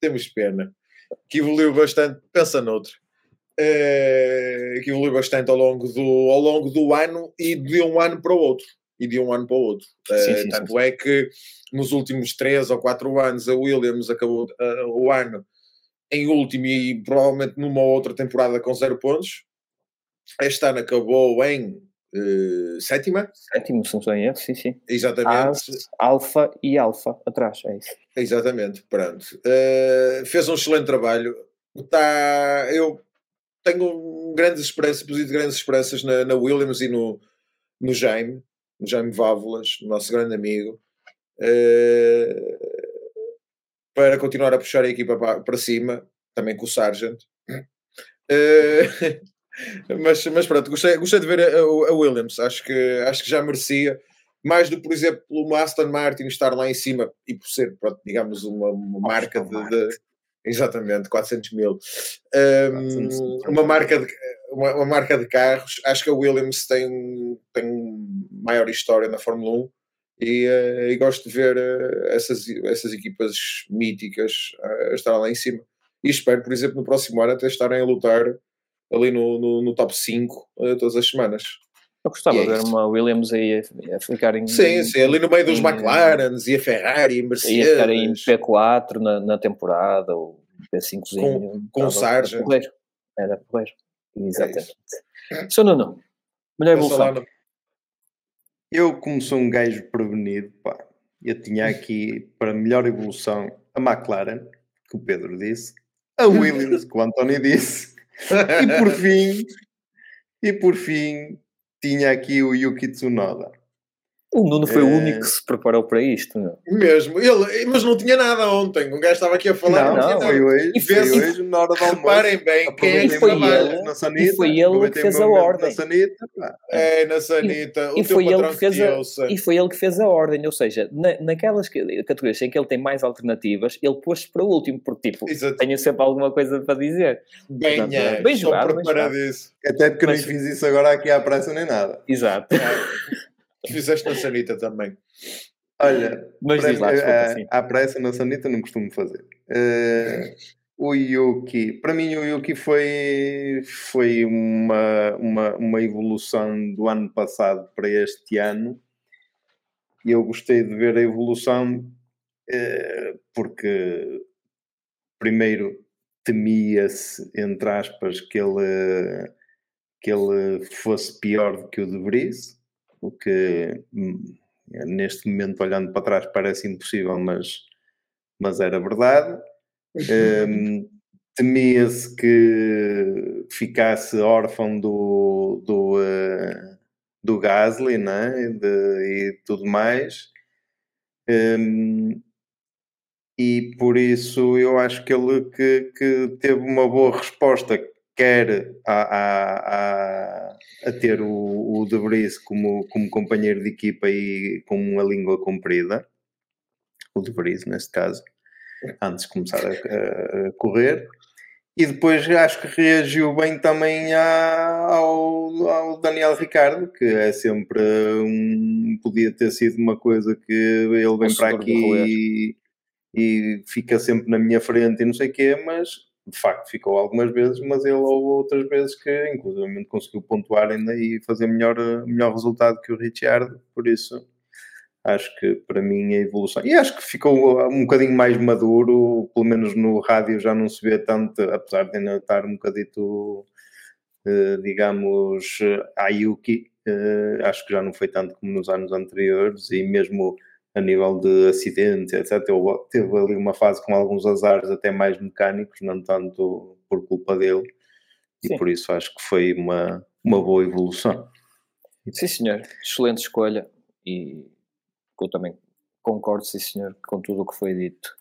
Temos pena. Que evoluiu bastante. Pensa noutro. que evoluiu bastante ao longo, do, ao longo do ano e de um ano para o outro. E de um ano para o outro. Sim, sim, tanto sim. é que nos últimos três ou quatro anos a Williams acabou o ano em último e provavelmente numa outra temporada com zero pontos. Este ano acabou em uh, sétima. Sétimo, se não estou em erro, sim, sim. Exatamente. Alfa e alfa atrás, é isso. Exatamente, pronto. Uh, fez um excelente trabalho. Tá, eu tenho grandes esperanças, posito grandes esperanças na, na, Williams e no, no Jaime, no Jaime Válvulas, nosso grande amigo. Uh, para continuar a puxar a equipa para, cima, também com o Sargent. Uh, mas, mas pronto, gostei, gostei de ver a, a, Williams, acho que, acho que já merecia, mais do que, por exemplo, uma Aston Martin estar lá em cima e por ser, pronto, digamos, uma, uma marca de, de, Exatamente, 400 mil. Um, uma, marca de, uma, uma, marca de carros, acho que a Williams tem, tem maior história na Fórmula 1 e, uh, e gosto de ver uh, essas, essas equipas míticas uh, a estar lá em cima. E espero, por exemplo, no próximo ano até estarem a lutar ali no, no, no top 5 todas as semanas. Eu gostava é de ver uma Williams aí a, a ficar em. Sim, sim, ali no meio dos em, McLarens e a Ferrari e Mercedes. Ia ficar em P4 na, na temporada, ou P5zinho. Com, com o Sargent. Era porreiro. Exatamente. É Sou Nuno, melhor evolução. Eu, como sou um gajo prevenido, pá, eu tinha aqui para melhor evolução a McLaren, que o Pedro disse, a Williams, que o António disse, e por fim, e por fim, tinha aqui o Yuki Tsunoda. O Nuno foi é... o único que se preparou para isto. Não? Mesmo, ele, mas não tinha nada ontem. Um gajo estava aqui a falar. Não, não, foi hoje, e foi hoje na hora do almoço. Reparem bem, quem é que foi ele, na Sanita, e foi ele que fez a ordem. Na Sanita, é, na Sanita. E, e foi ele que fez a, e foi ele que fez a ordem. Ou seja, na, naquelas categorias em que ele tem mais alternativas, ele pôs-se para o último, porque tipo, Exato. tenho sempre alguma coisa para dizer. Bem, Portanto, é, bem jogado. Até porque mas, nem fiz isso agora aqui à pressa nem nada. Exato. Fizeste na Sanita também. Olha, mas para, lá, desculpa, à pressa na Sanita não costumo fazer. Uh, o Yuki, para mim o Yuki foi, foi uma, uma, uma evolução do ano passado para este ano e eu gostei de ver a evolução uh, porque primeiro temia-se, entre aspas, que ele, que ele fosse pior do que o de Vries o que hum, neste momento, olhando para trás, parece impossível, mas, mas era verdade. Um, Temia-se que ficasse órfão do, do, uh, do Gasly né? De, e tudo mais. Um, e por isso eu acho que ele que, que teve uma boa resposta, quer a, a, a, ter o, o De Vries como, como companheiro de equipa e com uma língua comprida, o De Vries neste caso, antes de começar a, a correr. E depois acho que reagiu bem também ao, ao, Daniel Ricardo, que é sempre um. Podia ter sido uma coisa que ele vem para aqui e, e, fica sempre na minha frente e não sei o quê, mas de facto ficou algumas vezes, mas ele houve outras vezes que inclusive conseguiu pontuar ainda e fazer melhor, melhor resultado que o Richard, por isso acho que para mim a evolução, e acho que ficou um bocadinho mais maduro, pelo menos no rádio já não se vê tanto, apesar de ainda estar um bocadito, eh, digamos, Ayuki, eh, acho que já não foi tanto como nos anos anteriores, e mesmo a nível de acidentes, etc. Ele teve ali uma fase com alguns azares até mais mecânicos, não tanto por culpa dele, e sim. por isso acho que foi uma, uma boa evolução. Sim, senhor, excelente escolha e eu também concordo, sim, senhor, com tudo o que foi dito.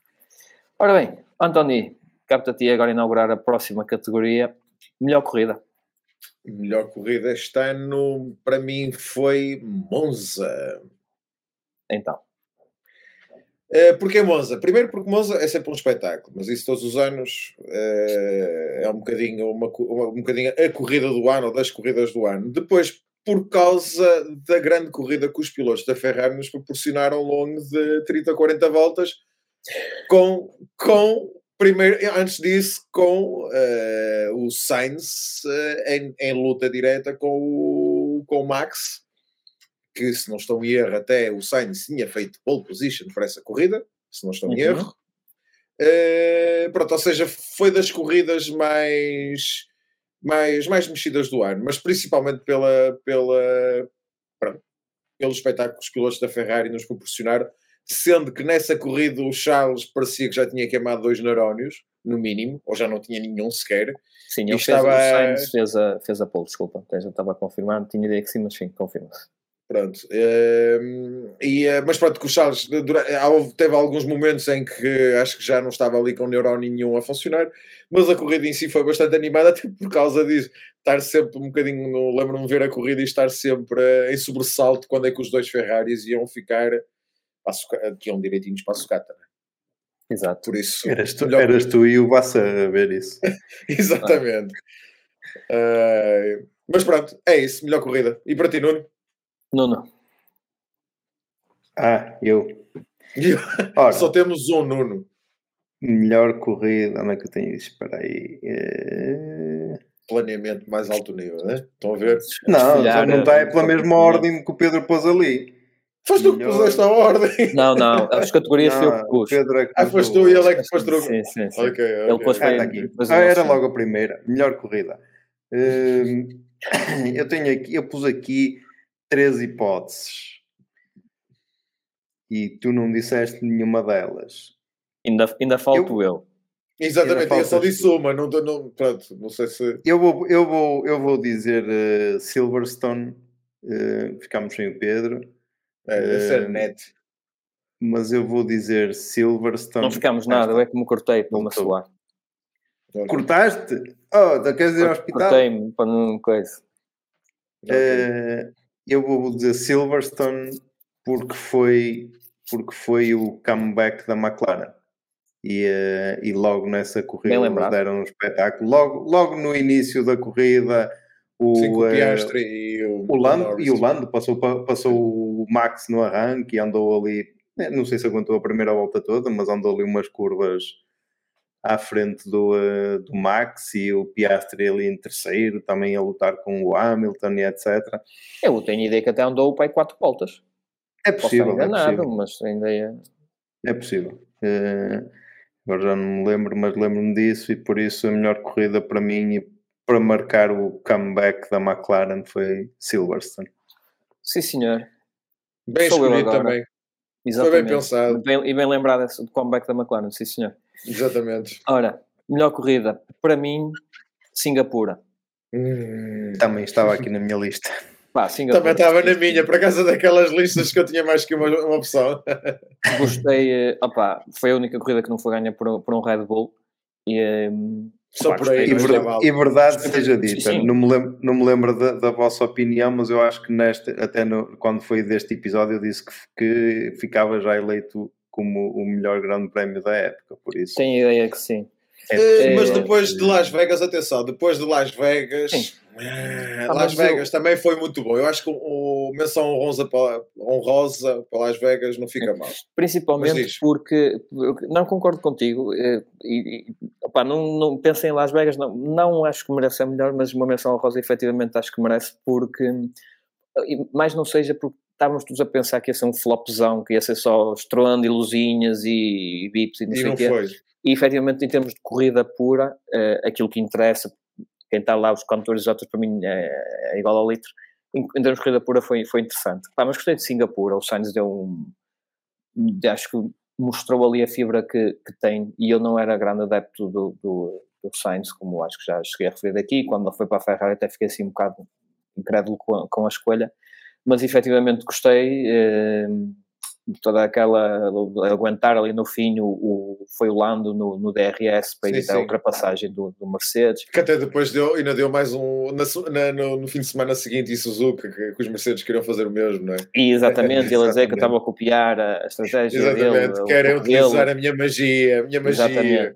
Ora bem, Antoni, capta-te agora inaugurar a próxima categoria, melhor corrida. Melhor corrida este ano, para mim, foi Monza. Então. Uh, Porquê Monza? Primeiro porque Monza é sempre um espetáculo, mas isso todos os anos uh, é um bocadinho, uma, um bocadinho a corrida do ano, ou das corridas do ano. Depois, por causa da grande corrida que os pilotos da Ferrari nos proporcionaram ao longo de 30, 40 voltas, com, com primeiro, antes disso, com uh, o Sainz em, em, luta direta com o, com o Max, que, se não estou em erro, até o Sainz tinha feito pole position para essa corrida, se não estou em uhum. erro. Uh, pronto, ou seja, foi das corridas mais, mais, mais mexidas do ano, mas principalmente pela, pela, pronto, pelo espetáculo que os pilotos da Ferrari nos proporcionaram, sendo que nessa corrida o Charles parecia que já tinha queimado dois neurónios, no mínimo, ou já não tinha nenhum sequer. Sim, ele estava... fez, o Sainz fez a, fez a pole, desculpa, já estava a confirmar, não tinha ideia que sim, mas sim, confirma-se. Pronto. Uh, e, uh, mas pronto, que o Charles teve alguns momentos em que acho que já não estava ali com neurónio nenhum a funcionar, mas a corrida em si foi bastante animada, até por causa disso. Estar sempre um bocadinho, lembro-me de ver a corrida e estar sempre uh, em sobressalto quando é que os dois Ferraris iam ficar, que iam direitinhos para a sucata. Né? Exato. Por isso, eras tu, eras tu e o Bassa a ver isso. Exatamente. Uh, mas pronto, é isso. Melhor corrida. E para ti, Nuno? Nuno. Ah, eu. Ora, Só temos um Nuno. Melhor corrida. Onde é que eu tenho isso? Espera aí. É... Planeamento mais alto nível, né? Estão a ver? Não, não está é pela mesma ordem que o Pedro pôs ali. Foste tu que puseste a ordem. Não, não, as categorias foi o que pus. Pedro é que ah, foste tu e ele é que pôs Sim, sim, sim. Ok, okay. Ele pôs ah, tá aqui. Ah, era logo a primeira. Melhor corrida. Hum, eu tenho aqui, eu pus aqui três hipóteses. E tu não disseste nenhuma delas. Ainda, ainda falto eu. eu. Exatamente, eu só disse uma, não, não, pronto, não sei se. Eu vou, eu vou, eu vou dizer uh, Silverstone, uh, ficamos sem o Pedro. É, uh, net. Mas eu vou dizer Silverstone. Não ficamos nada, é que me cortei para uma soar. Cortaste? Oh, da queres ir ao hospital? Cortei-me para não coisa. Uh, eu vou dizer Silverstone porque foi, porque foi o comeback da McLaren. E, uh, e logo nessa corrida eles deram um espetáculo. Logo, logo no início da corrida, o, Sim, o uh, e o, o Lando, e o Lando passou, passou o Max no arranque e andou ali, eh, não sei se aguentou a primeira volta toda, mas andou ali umas curvas à frente do, uh, do Max e o Piastri ali em terceiro, também a lutar com o Hamilton e etc. Eu tenho ideia que até andou o pai quatro voltas. É possível, enganado, é possível. mas ainda é... É possível. Uh, agora já não me lembro, mas lembro-me disso e por isso a melhor corrida para mim e para marcar o comeback da McLaren foi Silverstone. Sim, senhor. Bem Sou escolhido também. Exatamente. Foi bem pensado. Bem, e bem lembrado do comeback da McLaren, sim, senhor. Exatamente. Ora, melhor corrida, para mim, Singapura. Hum. Também estava aqui na minha lista. Pá, Singapura. Também estava na minha, por acaso daquelas listas que eu tinha mais que uma, uma opção. Gostei, eh, opa, foi a única corrida que não foi ganha por, por um Red Bull. E, um, só por aí. E, ver, e verdade seja dita, não me lembro, não me lembro da, da, vossa opinião, mas eu acho que neste, até no, quando foi deste episódio, eu disse que, que ficava já eleito como o melhor grande prémio da época, por isso. Tenho ideia que sim. É, é, mas depois de Las Vegas, atenção, depois de Las Vegas, é, Las Vegas eu... também foi muito bom. Eu acho que o, o menção honrosa para, honrosa para Las Vegas não fica mal. Principalmente porque não concordo contigo eh, e, e opa, não, não pensem em Las Vegas, não, não acho que merece a melhor, mas uma menção honrosa efetivamente acho que merece porque mais não seja porque estávamos todos a pensar que ia ser um flopzão, que ia ser só estrolando e luzinhas e, e bips e não e sei o quê. Foi. E efetivamente, em termos de corrida pura, uh, aquilo que interessa, quem está lá, os condutores outros, para mim é, é, igual ao litro. Em, em, termos de corrida pura, foi, foi interessante. Pá, mas gostei de Singapura, o Sainz deu um. Acho que mostrou ali a fibra que, que tem, e eu não era grande adepto do, do, do Sainz, como acho que já cheguei a referir aqui. Quando ele foi para a Ferrari, até fiquei assim um bocado incrédulo com a, com a escolha, mas efetivamente gostei. Eh, toda aquela aguentar ali no fim o, o foi o Lando no, no DRS para sim, evitar sim. a ultrapassagem do, do, Mercedes que até depois deu, ainda deu mais um na, no, no, fim de semana seguinte e Suzuka que, que, os Mercedes queriam fazer o mesmo, não é? E exatamente, ele a dizer que eu estava a copiar a, estratégia exatamente, dele, querem utilizar a minha magia a minha magia exatamente.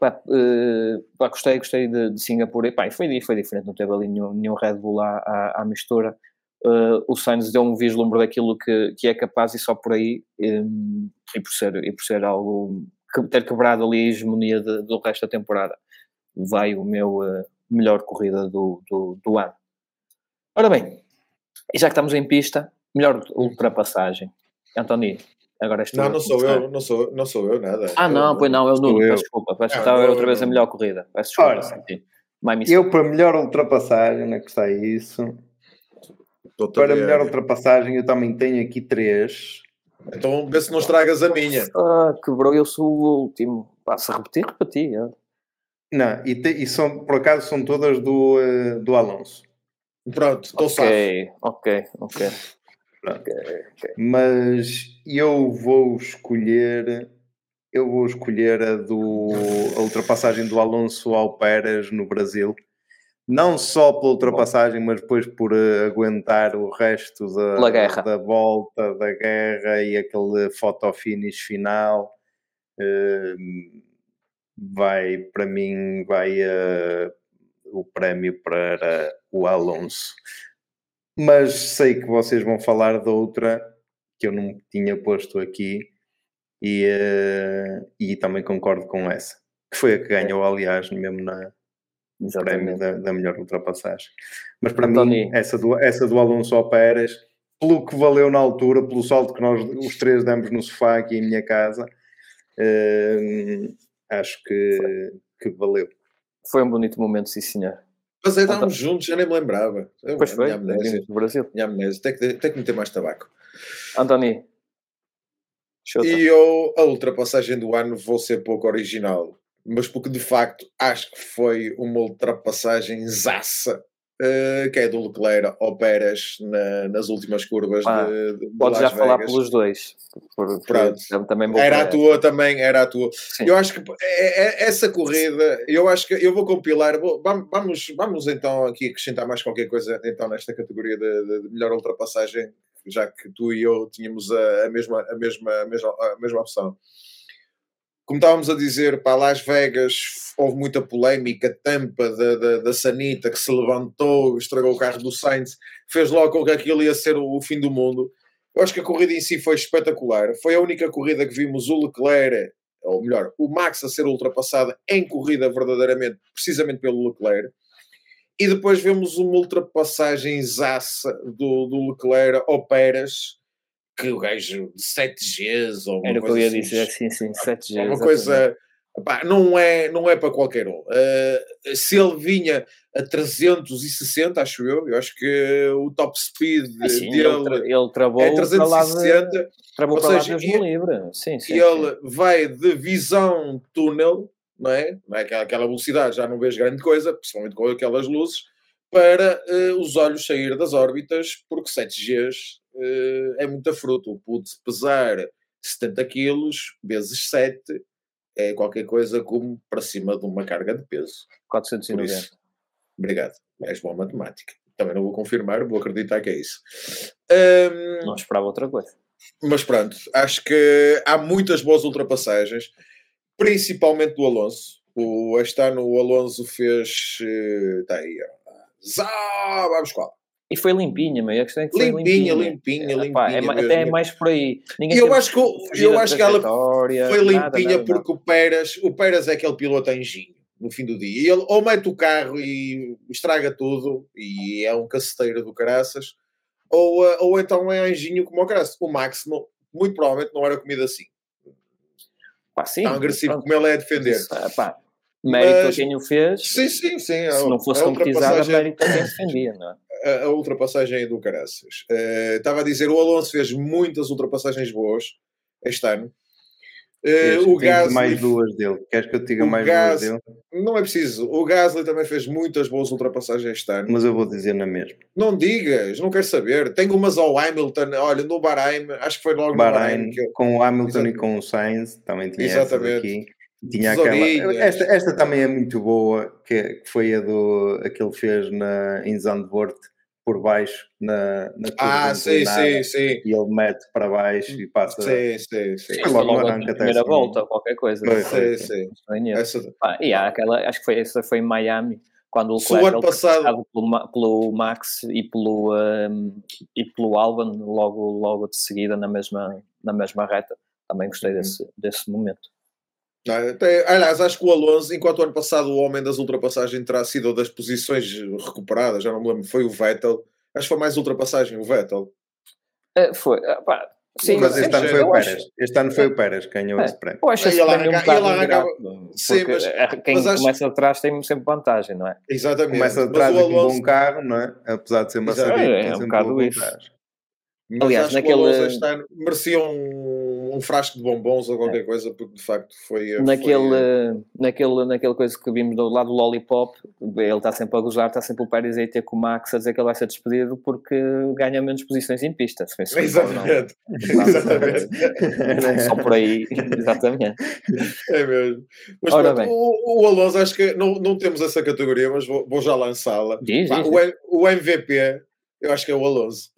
Pá, uh, pá, gostei, gostei de, de Singapura e pá, foi, foi diferente, não teve ali nenhum, nenhum Red Bull à, à, à mistura uh, o Sainz deu um vislumbre daquilo que, que é capaz e só por aí, um, e, por ser, e por ser algo, que, ter quebrado ali a hegemonia de, do resto da temporada, vai o meu uh, melhor corrida do, do, do, ano. Ora bem, e já que estamos em pista, melhor ultrapassagem. António, agora Não, não sou eu, não sou, não sou eu nada. Ah, não, eu, pois não, eu não, peço desculpa, peço que estava a ver outra vez a melhor corrida. Peço desculpa. Ora, eu para melhor ultrapassagem, onde é que está isso? Para melhor ultrapassagem, eu também tenho aqui três. Então vê se não estragas a minha. Ah, quebrou, eu sou o último. Passa a repetir, repeti. É. Não, e, te, e, são, por acaso são todas do, uh, do Alonso. Pronto, estou Ok, ok, ok. Okay, okay. Mas eu vou escolher eu vou escolher a, do, a ultrapassagem do Alonso ao Pérez no Brasil. Não só pela ultrapassagem, mas depois por uh, aguentar o resto da, da volta, da guerra e aquele photo finish final. Uh, vai, para mim, vai uh, o prémio para o Alonso. Mas sei que vocês vão falar de outra que eu não tinha posto aqui, e, uh, e também concordo com essa, que foi a que ganhou, aliás, mesmo na, prémio da, da, melhor ultrapassagem. Mas para Antoni. mim, essa do, essa do Alonso ao Pérez, pelo que valeu na altura, pelo salto que nós os três demos no sofá aqui em minha casa, uh, acho que, que valeu. Foi um bonito momento, sim senhor. Mas aí estávamos juntos, já nem me lembrava. Pois foi, minha amnésia. no Brasil. Minha amnésia, tem que, tem que meter mais tabaco. Antoni, e eu, a ultrapassagem do ano, vou ser pouco original, mas porque de facto acho que foi uma ultrapassagem zaça, uh, que é do Leclerc ao Pérez na, nas últimas curvas ah, de, de Podes já Vegas. falar pelos dois. Por, Pronto. Também era a tua também, era a tua. Sim. Eu acho que é, é, essa corrida, eu acho que eu vou compilar, vou, vamos, vamos então aqui acrescentar mais qualquer coisa então nesta categoria de, de melhor ultrapassagem já que tu e eu tínhamos a, a, mesma, a, mesma, a, mesma, a mesma opção. Como estávamos a dizer, para Las Vegas houve muita polémica, tampa da, da, da Sanita que se levantou, estragou o carro do Sainz, fez logo com que aquilo ia ser o, o fim do mundo. Eu acho que a corrida em si foi espetacular. Foi a única corrida que vimos o Leclerc, ou melhor, o Max a ser ultrapassado em corrida verdadeiramente, precisamente pelo Leclerc e depois vemos uma ultrapassagem zaça do, do Leclerc ao Pérez, que o gajo de 7 Gs ou Era o que eu ia assim, dizer, sim, sim, 7 Gs. Uma coisa. Pá, não, é, não é para qualquer um. Uh, se ele vinha a 360, acho eu, eu acho que o top speed sim, dele ele, ele travou é 360, travou ou seja, ele, livre. Sim, sim, ele sim. vai de visão túnel não é? Não é aquela velocidade, já não vês grande coisa, principalmente com aquelas luzes, para uh, os olhos sair das órbitas, porque 7Gs uh, eh, é muita fruta. O puto pesar 70 kg vezes 7 é qualquer coisa como para cima de uma carga de peso. 490. Isso, obrigado. És boa matemática. Também não vou confirmar, vou acreditar que é isso. Um, não esperava outra coisa. Mas pronto, acho que há muitas boas ultrapassagens principalmente do Alonso. O, este ano o Alonso fez. Está aí, Zá, vamos qual? E foi limpinha, meio. A questão é que foi limpinha. Limpinha, limpinha, limpinha. É, é, até é mais por aí. Ninguém eu acho que, eu acho que ela foi limpinha nada, porque o Pérez, o Pérez é aquele piloto anjinho no fim do dia. E ele ou mete o carro e estraga tudo e é um caceteiro do caraças, ou, eh, ou então é anjinho como o caraças. O Max, não, muito provavelmente, não era comida assim. Pá, sim, tão agressivo como ele é a defender. É, pá, mérito Mas, a quem o fez. Sim, sim, sim. Se não fosse concretizada, mérito a quem defendia, não é? A, a ultrapassagem do Caraças. Uh, estava a dizer, o Alonso fez muitas ultrapassagens boas este ano. Uh, o Gasly, mais duas dele. Queres que eu te diga mais Gas, duas dele? Não é preciso. O Gasly também fez muitas boas ultrapassagens este ano. Mas eu vou dizer na mesma. Não digas, não quero saber. Tenho umas ao Hamilton, olha, no Bahrein, acho que foi logo Bahrein, no Bahrein. Que... Com o Hamilton Exatamente. e com o Sainz, também tinha Exatamente. aqui. Tinha aquela, esta, esta também é muito boa, que, que foi a do a que ele fez na, em Zandvoort, por baixo na, na Ah, sim, sim, sim. E ele mete para baixo e passa. Sim, sim, sim. Foi logo, logo na primeira volta ou qualquer coisa. Foi, sim, sim. Essa... Ah, e há aquela, acho que foi, essa foi em Miami, quando o Leclerc passado pelo, pelo Max e pelo, um, e pelo Alban logo, logo de seguida na mesma, na mesma reta. Também gostei uhum. desse, desse momento. Até, aliás, acho que o Alonso, enquanto o ano passado o homem das ultrapassagens terá sido das posições recuperadas, já não me lembro, foi o Vettel. Acho que foi mais ultrapassagem, o Vettel. Uh, foi, uh, pá, Sim, mas este ano foi o Pérez. Acho... Este ano foi o Pérez que ganhou é, esse prémio. Eu acho esse prémio um bocado arranca... Sim, mas, quem mas começa acho... atrás tem sempre vantagem, não é? Exatamente. Começa atrás com um bom carro, não é? Apesar de ser uma sabida, é, é um bocado isso. Mas Aliás, naquele... este ano merecia um um, frasco de bombons ou qualquer é. coisa, porque de facto foi. Naquele, foi... naquele, naquele coisa que vimos do lado do Lollipop, ele está sempre a gozar, está sempre o Pérez a ter com o Max a dizer que ele vai ser despedido porque ganha menos posições em pista. Se exatamente. exatamente. Só por aí, exatamente. É mesmo. Mas Ora pronto, bem. O, o Alonso, acho que não, não temos essa categoria, mas vou, vou já lançá-la. O, o MVP eu acho que é o Alonso.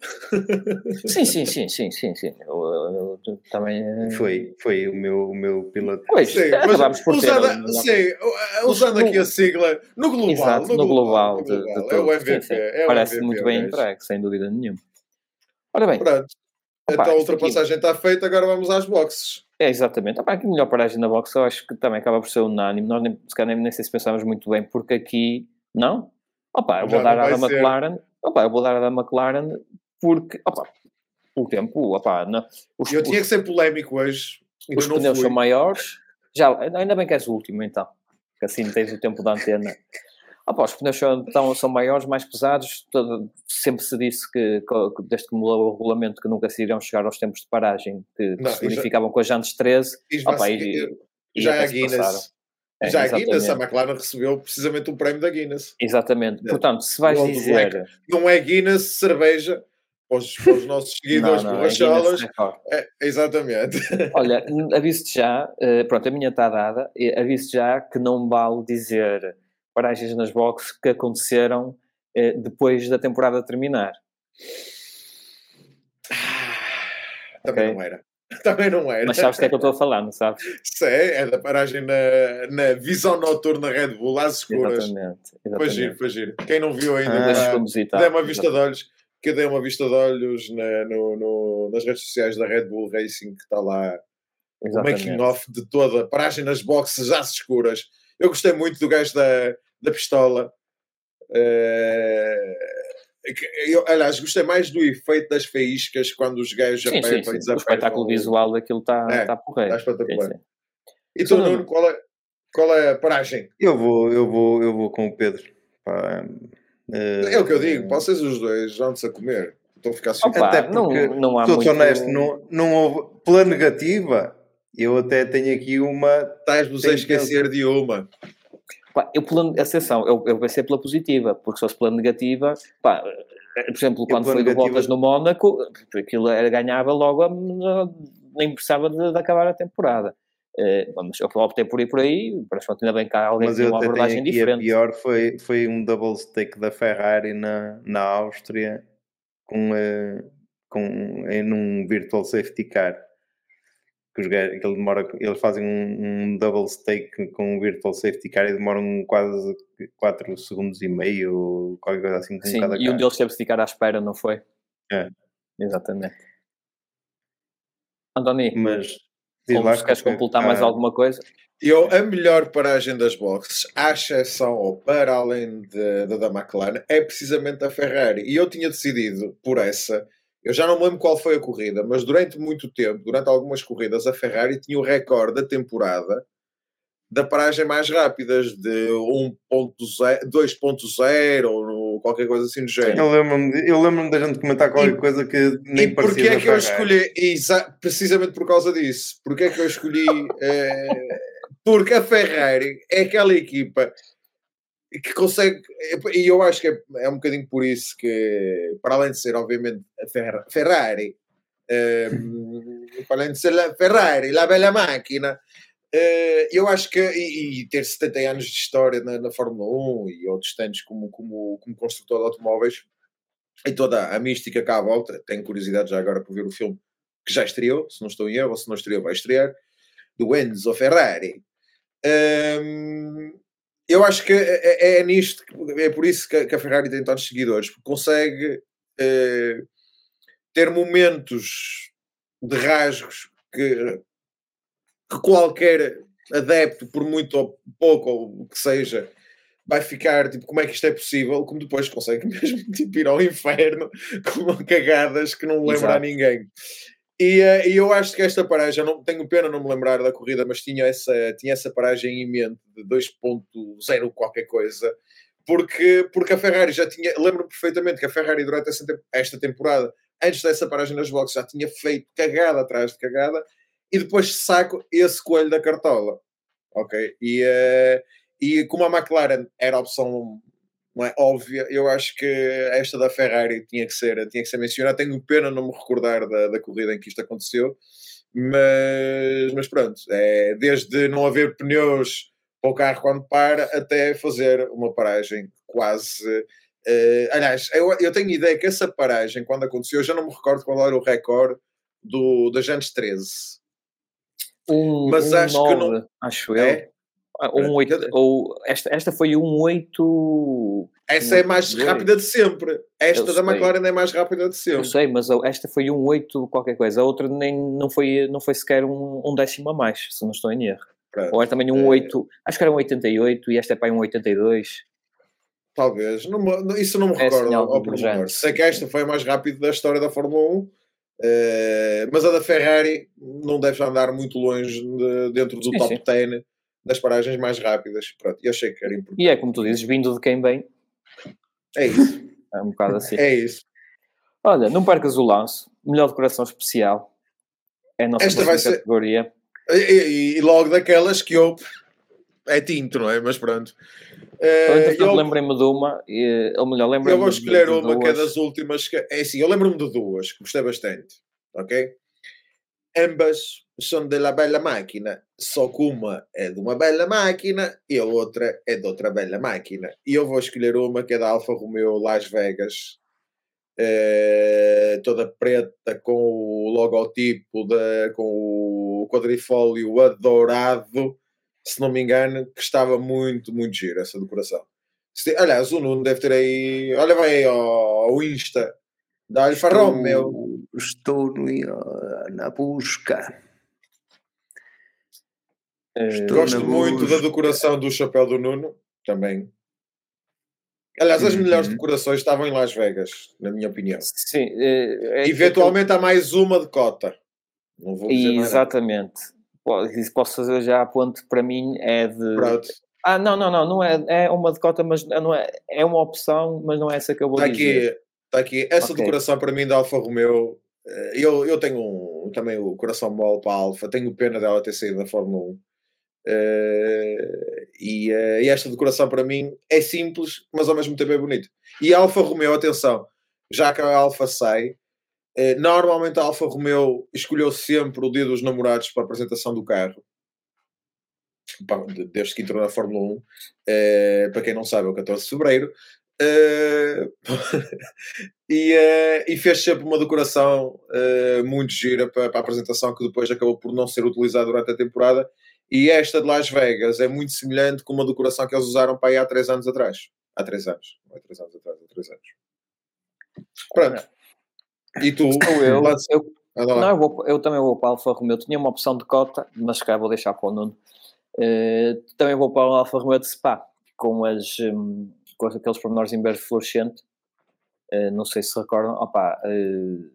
Sim, sim, sim, sim, sim, sim. Eu, eu, eu, também foi, foi o meu, o meu piloto. Pois, sim, acabámos por usando, ter, sim, usando aqui a sigla no global, Exato, no, no global, de, de, de é o MVP. Sim, sim. É Parece MVP, muito bem entregue, sem dúvida nenhuma. Ora bem. Pronto. Opa, então a ultrapassagem aqui... está feita, agora vamos às boxes. É, exatamente. Opa, aqui melhor paragem na boxe, eu acho que também acaba por ser unânime. Nós nem, se calhar nem, nem sei se pensávamos muito bem, porque aqui, não? Opa, eu vou dar à McLaren. Opa, eu vou dar a da McLaren porque, opa, o tempo, opa, não, os, eu tinha que ser polémico hoje. Os pneus são maiores. Já, ainda bem que és o último, então. Que assim tens o tempo da antena. Opa, os pneus são, então, são maiores, mais pesados. Todo, sempre se disse que, que, desde que mudou o regulamento, que nunca se iriam chegar aos tempos de paragem que, não, se verificavam já, com as jantes 13. Opa, e, e, já é a Guinness. É, já a Guinness, a McLaren recebeu precisamente um prémio da Guinness. Exatamente. Portanto, se vais não, dizer. Não é Guinness cerveja, para os, para os nossos seguidores borracholas. É, é, exatamente. Olha, aviso-te já, uh, pronto, a minha está dada, aviso-te já que não vale dizer paragens nas boxes que aconteceram uh, depois da temporada terminar. Também okay? não era. Também não era. Mas sabes o que é que eu estou a falar, não sabes? Sei, é da paragem na, na visão noturna Red Bull, às escuras. Exatamente. exatamente. Foi giro, foi giro. Quem não viu ainda, ah, dê uma vista de olhos. Que dê uma vista de olhos na, no, no, nas redes sociais da Red Bull Racing, que está lá o making off de toda a paragem nas boxes às escuras. Eu gostei muito do gajo da, da pistola. Uh, eu, aliás, gostei mais do efeito das faíscas quando os gajos sim, apertam sim, sim. O espetáculo visual daquilo está é, tá porreiro. Está espetacular. Sim, sim. E tu, Nuno, qual é, qual é a paragem? Eu vou, eu vou, eu vou com o Pedro. Pá, é, é o que eu digo, vocês os dois vão-se a comer. Estão a ficar Opa, Até porque, não, não há muito... honesto, não, não houve. Pela negativa, eu até tenho aqui uma. Estás-vos a esquecer de uma. Pá, eu, pela exceção, eu, eu ser pela positiva, porque se fosse pela negativa, pá, por exemplo, quando foi do Bottas no Mónaco, aquilo era, ganhava logo, nem precisava de, de acabar a temporada. Uh, mas eu optei por ir por aí, parece que ainda bem que há alguém mas com uma abordagem diferente. A pior foi, foi um double stick da Ferrari na, na Áustria com, uh, com, em um virtual safety car que, os, que ele demora, eles fazem um, um, double stake com um virtual safety car e demoram quase 4 segundos e meio, qualquer coisa assim. Sim, cada e um deles teve de ficar à espera, não foi? É. Exatamente. Antoni, mas lá, queres completar mais ah, alguma coisa? Eu, a melhor paragem das boxes, à exceção ou para além de, da McLaren, é precisamente a Ferrari. E eu tinha decidido por essa eu já não me lembro qual foi a corrida, mas durante muito tempo, durante algumas corridas, a Ferrari tinha o recorde da temporada da paragem mais rápidas de 2.0 ou qualquer coisa assim do género. Eu lembro-me eu lembro da gente comentar qualquer e, coisa que nem e porquê é que eu escolhi, precisamente por causa disso, porque é que eu escolhi é, porque a Ferrari é aquela equipa que consegue, e eu acho que é, é, um bocadinho por isso que, para além de ser, obviamente, a Ferrari, um, para além de ser a Ferrari, a bela máquina, uh, eu acho que, e, e, ter 70 anos de história na, na, Fórmula 1 e outros tantos como, como, como construtor de automóveis, e toda a mística cá à volta, tenho curiosidade já agora por ver o filme que já estreou, se não estou em erro, ou se não estreou, vai estrear, do Enzo Ferrari. Um, eu acho que é, é, é nisto, é por isso que, a Ferrari tem tantos seguidores, porque consegue é, ter momentos de rasgos que, que, qualquer adepto, por muito ou pouco ou o que seja, vai ficar tipo, como é que isto é possível? Como depois consegue mesmo tipo, ir ao inferno com cagadas que não lembra a ninguém. E, uh, e, eu acho que esta paragem, não tenho pena não me lembrar da corrida, mas tinha essa, tinha essa paragem em mente de 2.0 qualquer coisa, porque, porque a Ferrari já tinha, lembro perfeitamente que a Ferrari durante essa, esta temporada, antes dessa paragem nas boxes, já tinha feito cagada atrás de cagada, e depois saco esse coelho da cartola. Ok? E, uh, e como a McLaren era a opção não é, óbvia, eu acho que esta da Ferrari tinha que ser, tinha que ser mencionada. Tenho pena não me recordar da, da corrida em que isto aconteceu, mas, mas pronto, é, desde não haver pneus para o carro quando para até fazer uma paragem quase. Uh, aliás, eu, eu tenho ideia que essa paragem, quando aconteceu, eu já não me recordo qual era o recorde do, da Jantes 13. Um, mas um acho 9, que não. Acho é? eu. Ah, um 8, ou esta, esta foi um 8. Essa é mais rápida de sempre. Esta da McLaren é mais rápida de sempre. Eu sei, mas esta foi um 8 qualquer coisa. A outra nem, não, foi, não foi sequer um, um décimo a mais, se não estou em erro. Ou é também um é... 8, acho que era um 88 e esta é para um 82. Talvez, não, isso não me é recordo ao pormenor. Sei que esta foi a mais rápida da história da Fórmula 1, uh, eh, mas a da Ferrari não deve andar muito longe de, dentro do sim, top sim. 10 das paragens mais rápidas. Pronto, eu achei que era importante. E é como tu dizes, vindo de quem vem. É isso. É um bocado assim. é isso. Olha, não percas o lance, melhor decoração especial. É a nossa Esta vai categoria. Ser... E, e, logo daquelas que eu. É tinto, não é? Mas pronto. Uh, então, eu lembrei-me de uma, e, ou melhor, lembrei-me Eu vou escolher de uma duas. que é das últimas. Que, é assim, eu lembro-me de duas, que gostei bastante. Ok? Ambas são de la bella máquina, só que uma é de uma bela máquina e a outra é de outra bela máquina. E eu vou escolher uma que é da Alfa Romeo Las Vegas, eh, toda preta com o logotipo, de, com o quadrifólio adorado, se não me engano, que estava muito, muito giro essa decoração. Aliás, o Nuno deve ter aí. Olha, vai aí ao Insta da Alfa Romeo. Estou no, na busca. Gosto muito da decoração do chapéu do Nuno, também. Aliás, as uhum. melhores decorações estavam em Las Vegas, na minha opinião. Sim. É, é Eventualmente há mais uma de cota. Não vou dizer Exatamente. Posso fazer já a ponte para mim é de. Pronto. Ah, não, não, não, não é, é uma de cota, mas não é, é uma opção, mas não é essa que eu vou está dizer. Está aqui, essa okay. decoração para mim da Alfa Romeo, eh, eu, eu tenho um, também o coração mole para a Alfa, tenho pena dela ter saído da Fórmula 1 Uh, e, uh, e, esta decoração para mim é simples, mas ao mesmo tempo é bonito. E a Alfa Romeo, atenção, já que a Alfa sai, uh, normalmente a Alfa Romeo escolheu sempre o dia dos namorados para a apresentação do carro, desde que entrou na Fórmula 1. para quem não sabe, é o 14 de fevereiro. e, e, fez sempre uma decoração muito gira para, para a apresentação que depois acabou por não ser utilizada durante a temporada e esta de Las Vegas é muito semelhante com uma decoração que eles usaram para aí há 3 anos atrás. Há 3 anos. Não é 3 anos atrás, há 3 anos. Pronto. E tu? eu. eu não, eu, vou, eu, também vou para a Alfa Romeo. Tinha uma opção de cota, mas cá vou deixar para o Nuno. Uh, também vou para a Alfa Romeo de Spa, com, as, um, com aqueles pormenores em verde fluorescente. Uh, não sei se recordam. Opa, uh,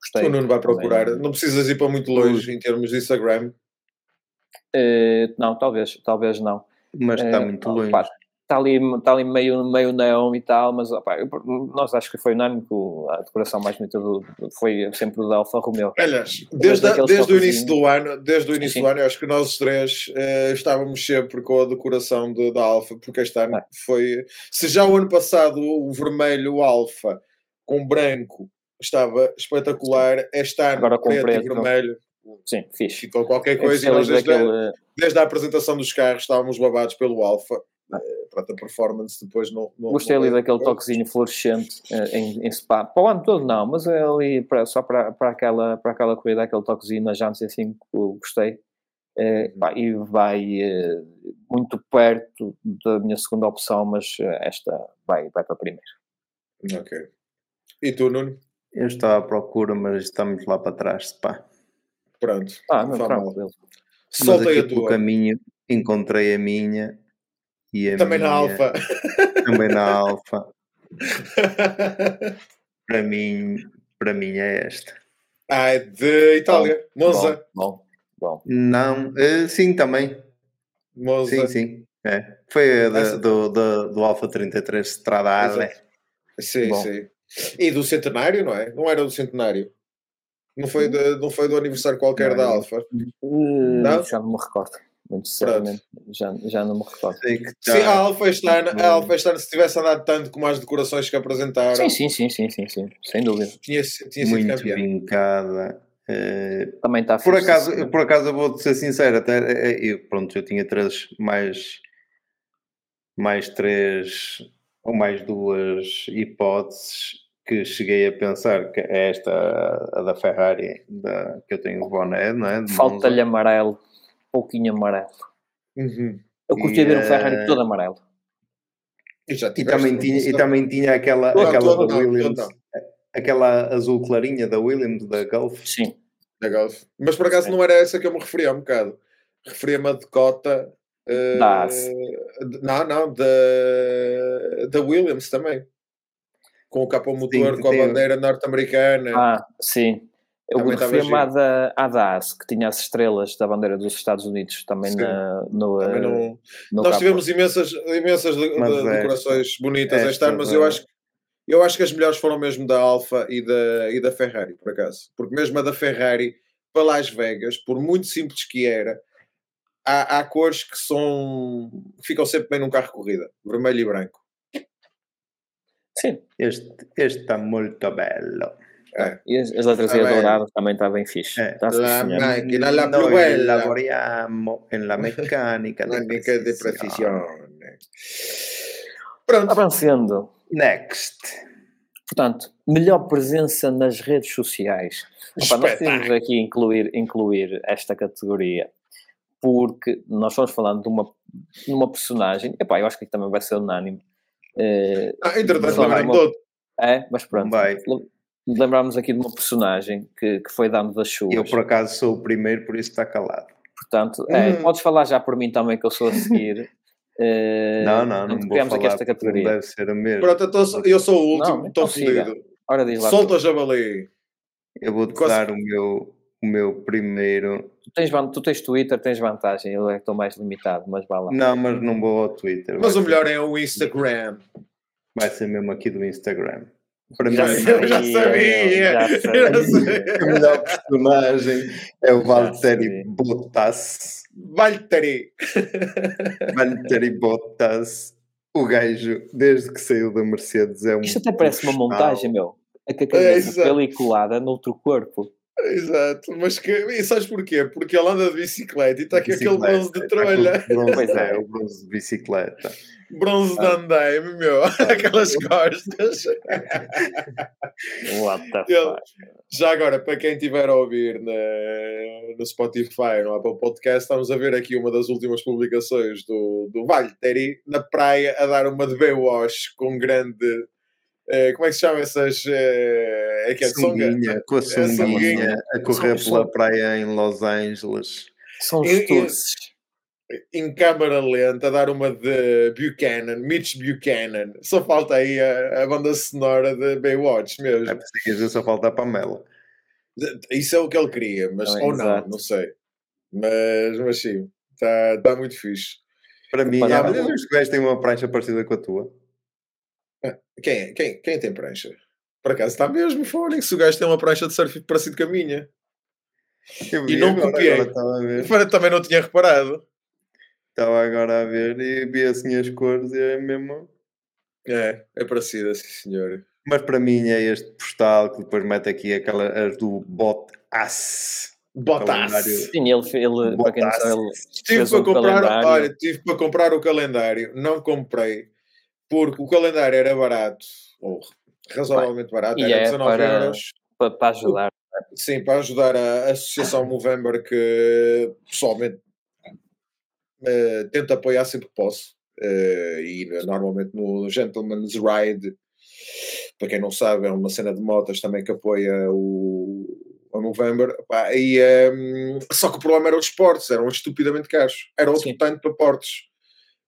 gostei. O Nuno vai procurar. Também. Não precisas ir para muito longe em termos de Instagram. Uh, não, talvez, talvez não. Mas está uh, muito longe. Está ali, está ali meio, meio neon e tal, mas opa, eu, nós acho que foi unânime que a decoração mais bonita do, foi sempre do da Alfa Romeo. Aliás, desde, a, desde o início do ano, desde o início sim. do ano, eu acho que nós os três uh, estávamos sempre com a decoração de, da Alfa, porque este ano é. foi. Se já o ano passado o vermelho, o Alfa, com branco, estava espetacular, este ano Agora com preto, preto e vermelho. Sim, fixe. Ficou qualquer coisa. Nós, desde, daquele... a, desde a apresentação dos carros estávamos babados pelo Alfa. Eh, para a performance depois não. não Gostei não ali daquele toquezinho fluorescente eh, em, em Spa. Para o ano todo não, mas é ali para, só para, para, aquela, para aquela corrida, aquele toquezinho na jantes assim, gostei. É, pá, e vai é, muito perto da minha segunda opção, mas esta vai, vai para a primeira. Ok. E tu, Nuno? Eu estava à procura, mas estamos lá para trás, pá. Pronto. Ah, não, tranquilo. Soltei a tua. caminho encontrei a minha e a Também minha, na Alfa. Também na Alfa. para mim, para mim é esta. Ah, é de Itália, bom, Monza. Bom, bom, Não, uh, sim, também. Monza. Sim, sim. É. Foi a de, do, do, do Alfa 33 Stradale. Sim, bom. sim. E do centenário, não é? Não era do centenário? Não foi, de, não foi do aniversário qualquer Não, da. Alfa? Uh, Não? Já não me recordo. Muito sinceramente, já, já não me recordo. Sim, a tá- a Alfa este ano, se tivesse andado tanto como as decorações que apresentaram, Sim, sim, sim, sim, sim, sim, sem dúvida. tinha, tinha sido muito campeão. vincada. eh, Também está por acaso, sim. eu, por acaso eu vou ser sincero, até eh, eu, pronto, eu tinha três mais mais três ou mais duas hipóteses que cheguei a pensar que é esta a da Ferrari da, que eu tenho de boné, não é? Falta-lhe amarelo, pouquinho amarelo. Uhum. Eu curti ver um Ferrari eh, todo amarelo. E, E também tinha, e também tinha aquela, Não, aquela da não, Williams, aquela azul clarinha da Williams, da Gulf. Sim. da Golf. Mas por acaso Sim. não era essa que eu me referia há um bocado. Referia-me a Dakota. de- não, não, da, da Williams também. Com o capô motor, Sim, com a sim. bandeira norte-americana. Ah, sim. Eu Também estava referi-me à da, à da AS, que tinha as estrelas da bandeira dos Estados Unidos também Sim. na, no, Também eh, não- no Nós capô. tivemos imensas, imensas de- Mas de- esta- decorações bonitas este esta ano, mas eu da- acho, eu acho que as melhores foram mesmo da Alfa e da, e da Ferrari, por acaso. Porque mesmo a da Ferrari, para Las Vegas, por muito simples que era, há, há cores que são que ficam sempre bem num carro corrida, vermelho e branco. Sim. Este, este está muito bello. É. E as, as letras Ah, douradas também está bem fixe. É. Está La máquina, la Noi piruella. lavoriamo en la de Técnica de precisione. precisão. Pronto. Avançando. Next. Portanto, melhor presença nas redes sociais. Opa, nós temos aqui incluir, incluir esta categoria porque nós estamos falando de uma, de uma personagem. Epá, eu acho que aqui também vai ser unânime. Eh, Ah, entretanto, de outro. é, mas pronto. Vai. Lem- Lembramos aqui de uma personagem que, que foi dando das chuvas. Eu, por acaso, sou o primeiro, por isso está calado. Portanto, é, Hum. podes falar já por mim também que eu sou a seguir. Eh, não, não, não portanto, vou falar. aqui esta não categoria. Deve ser a mesma. Pronto, então eu sou o último, Não, estou fodido. Ora, diz lá. Solta tu. o jabali. Eu vou-te Quase- dar o meu, o meu primeiro. Tu, tens, tu tens Twitter, tens vantagem. Eu é que estou mais limitado, mas vá lá. Não, mas não vou ao Twitter. Mas o ser- melhor é o Instagram. Vai ser mesmo aqui do Instagram. Para mim, Já Eu já sabia. Já Eu sabia. já sabia. a melhor personagem é o Valtteri. Bottas. Valtteri. Valtteri Bottas. O gajo, desde que saiu da Mercedes, é um. Isto até parece uma montagem, meu. É a É, cabeça exato. peliculada noutro corpo. Exato, mas que, e sabes porquê? Porque ele anda de bicicleta e está com aquele bronze de tá trolha, Pois é. o bronze de bicicleta. bronze de Ah. andaime, meu, aquelas costas. What the Ele-? Já agora, para quem estiver a ouvir na- no Spotify, no Apple Podcast, estamos a ver aqui uma das últimas publicações do, do Valtteri na praia a dar uma de Baywatch com grande. Eh, como é que se chama essas. eh, é que é? Sunguinha, com a sunguinha, sunguinha. a correr São- pela são- praia em Los Angeles. São os turces. em câmara lenta a dar uma de Buchanan, Mitch Buchanan. Só falta aí a, a banda sonora de Baywatch mesmo. É preciso dizer, só falta a Pamela. Isso é o que ele queria, mas Não, ou não, exato. não sei. Mas, mas sim, está tá muito fixe. Para mim, Para- ah, mas os gajos têm uma prancha parecida com a tua. Quem, é? quem, quem tem prancha? Por acaso está mesmo, Fónix. O gajo tem uma prancha de surf parecido com a minha. Eu E vi não agora, copiei. agora Estava a ver, Fora, Também não tinha reparado. estava agora a ver e vi assim as cores e é mesmo. É, é parecida, sim senhor. Mas para mim é este postal que depois mete aqui aquela, as do. Bottas. Calendário. Sim, ele, ele para quem não sabe, ele Tive para um comprar, calendário. olha, tive para comprar o calendário, não comprei, porque o calendário era barato, ou razoavelmente barato, e era é 19 para- euros. para, para ajudar. Sim, para ajudar a Associação Movember, que pessoalmente eh, tento apoiar sempre que posso. Eh, e normalmente no Gentleman's Ride, para quem não sabe, é uma cena de motas também que apoia o, a Movember. Pá, e, ehm, só que o problema era os portos, eram estupidamente caros. Era outro Sim. tanto para portos.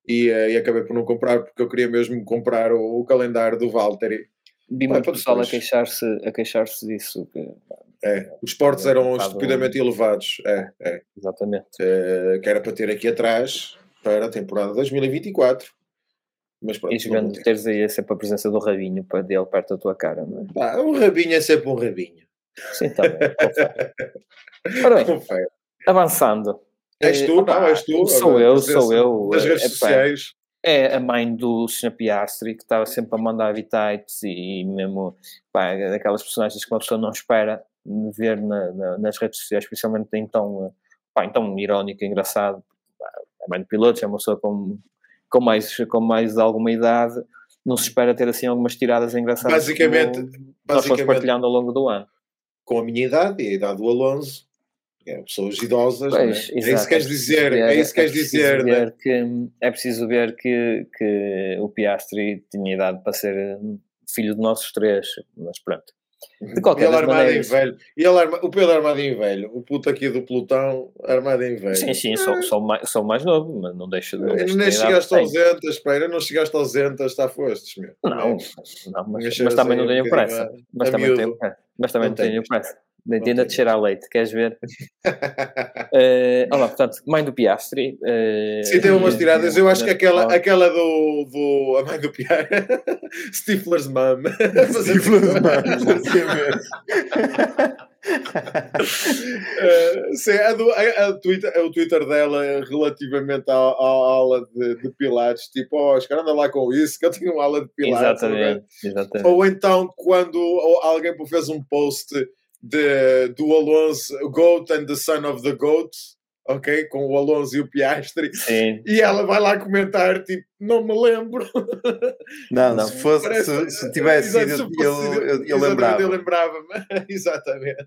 E, eh, e acabei por não comprar porque eu queria mesmo comprar o, o calendário do Valtteri. Vi muito pessoal a queixar-se a queixar-se disso. que- É, os portos É um eram bocado- estupidamente elevados. É, é. exatamente. eh, que era para ter aqui atrás para a temporada 2024. Mas pronto, E jogando, ter. teres aí sempre a presença do rabinho para dele perto da tua cara, não é? Pá, um rabinho é sempre um rabinho. Sim, também. Ora bem, avançando. És Eh, tu, opa, não, és tu. Sou eu, sou eu. Das redes epá, sociais. É a mãe do Sr. Piastri, que estava sempre a mandar bitites e mesmo pá, é daquelas personagens que uma pessoa não espera ver na- na- nas redes sociais, especialmente então, eh, pá, então irónico e engraçado. A mãe de pilotos é uma pessoa com, com, mais, com mais alguma idade, não se espera ter assim algumas tiradas engraçadas. Basicamente- como nós fomos basicamente- partilhando ao longo do ano. Com a minha idade e a idade do Alonso, é, pessoas idosas, é? Pois, é isso exato, que queres preciso dizer, ver- é isso que queres preciso dizer. né? ver que, é preciso ver que, que o Piastri tinha idade para ser eh, filho de nossos três, mas pronto. De qualquer ele armado maneiras- em velho. E ele arma... O Pedro armado em velho. O puto aqui do pelotão armado em velho. Sim, sim, sou, sou, mais, sou mais novo, mas não deixa de. Não deixa Nem chegaste aos tenho. entas, espera, não chegaste aos entas, está fostes, meu. Não, não, mas, cheira mas também não tenho pressa. Mas também tenho. Mas também Não tenho pressa. Ainda tenho. de cheirar a leite, queres ver? Eh, olá, portanto, mãe do Piastri. eh, Sim, tem umas tiradas. Eu acho que aquela, aquela do, do. A mãe do Pierre. Stifler's Mum. Stifler's Mum, Eh, sim, a do, a, a Twitter, o Twitter dela relativamente à, à aula de, de Pilates, tipo, oh, os caras andam lá com isso, que eu tenho uma aula de Pilates. Exatamente, exatamente. Ou então, quando alguém fez um post de, do Alonso, Goat and the Son of the Goat, ok? Com o Alonso e o Piastri. Sim, E ela vai lá comentar, tipo, não me lembro. Não, Não. se, fosse, Parece- se, se tivesse sido, eu, lembrava. Eu lembrava-me. exatamente.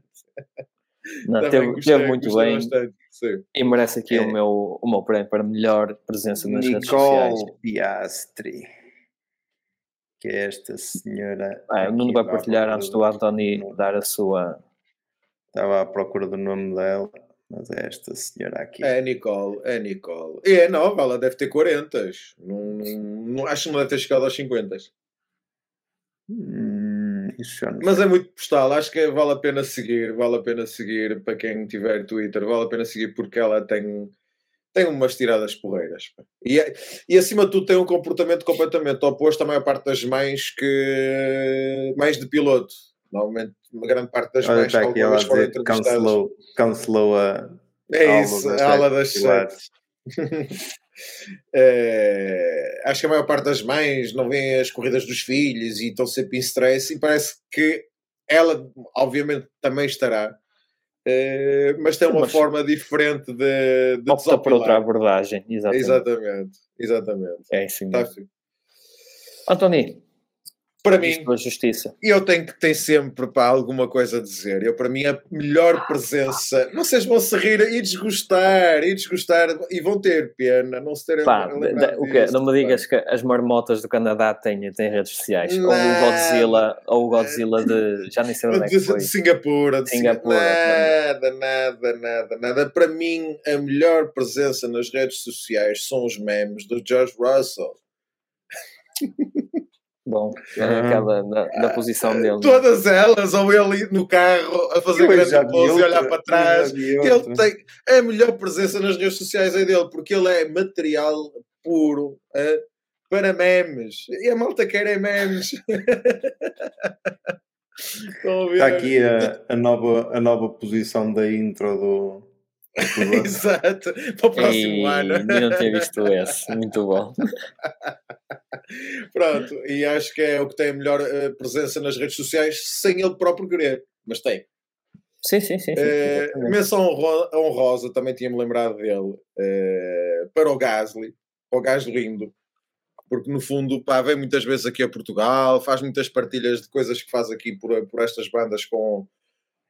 não, Também teve, gostei, teve muito gostei bem bastante, sim. e merece aqui É. o, meu, o meu prémio para melhor presença nas redes sociais. Nicole Piastri. Que é esta senhora. Ah, o Nuno vai partilhar antes do- do Anthony dar a sua. Estava à procura do nome dela, mas é esta senhora aqui. É Nicole, é Nicole. E é nova, ela deve ter 40. Não, não, acho que não deve ter chegado aos 50. Hum, Mas é muito postal, acho que vale a pena seguir, vale a pena seguir para quem tiver Twitter, vale a pena seguir porque ela tem, tem umas tiradas porreiras. E, é- e acima de tudo tem um comportamento completamente oposto à maior parte das mães que mais de piloto. Normalmente, uma grande parte das Olha, mães está aqui ela a algumas foram dizer que cancelou, cancelou a. É isso, a aula das sete. É, acho que a maior parte das mães não vê as corridas dos filhos e estão sempre em stress e parece que ela, obviamente, também estará, é, mas tem uma Mas- forma diferente de, de Opta por outra abordagem. Exatamente. Exatamente, exatamente. É isso Tá mesmo. Para mim, justiça. eu tenho que ter sempre para alguma coisa a dizer. Eu, para mim, a melhor presença. Vocês vão se rir e desgostar, e desgostar, e vão ter pena, não se terem Pá, da- o disto, Não me pá. digas que as marmotas do Canadá têm, têm redes sociais. Ou o Não. Godzilla, ou o Godzilla de. Já nem sei onde é que foi. de Singapura, de Singapura, Nada, nada, nada, nada. Para mim, a melhor presença nas redes sociais são os memes do George Russell. Bom, é Ah. aquela da, da posição dele. é? Todas elas, ou ele no carro a fazer Eu grande pose e olhar para trás. Ele tem a melhor presença nas redes sociais é dele, porque ele é material puro para memes. E a malta quer é memes. Está aqui a, a, nova, a nova posição da intro do. do Exato, para o próximo Ei, ano. ainda não tinha visto esse. Muito bom. Pronto, e acho que é o que tem a melhor eh, presença nas redes sociais sem ele próprio querer, mas tem. Sim, sim, sim. sim, Eh, exatamente. menção honro- honrosa, também tinha-me lembrado dele, eh, para o Gasly, o Gasly lindo, porque no fundo pá, vem muitas vezes aqui a Portugal, faz muitas partilhas de coisas que faz aqui por, por estas bandas com,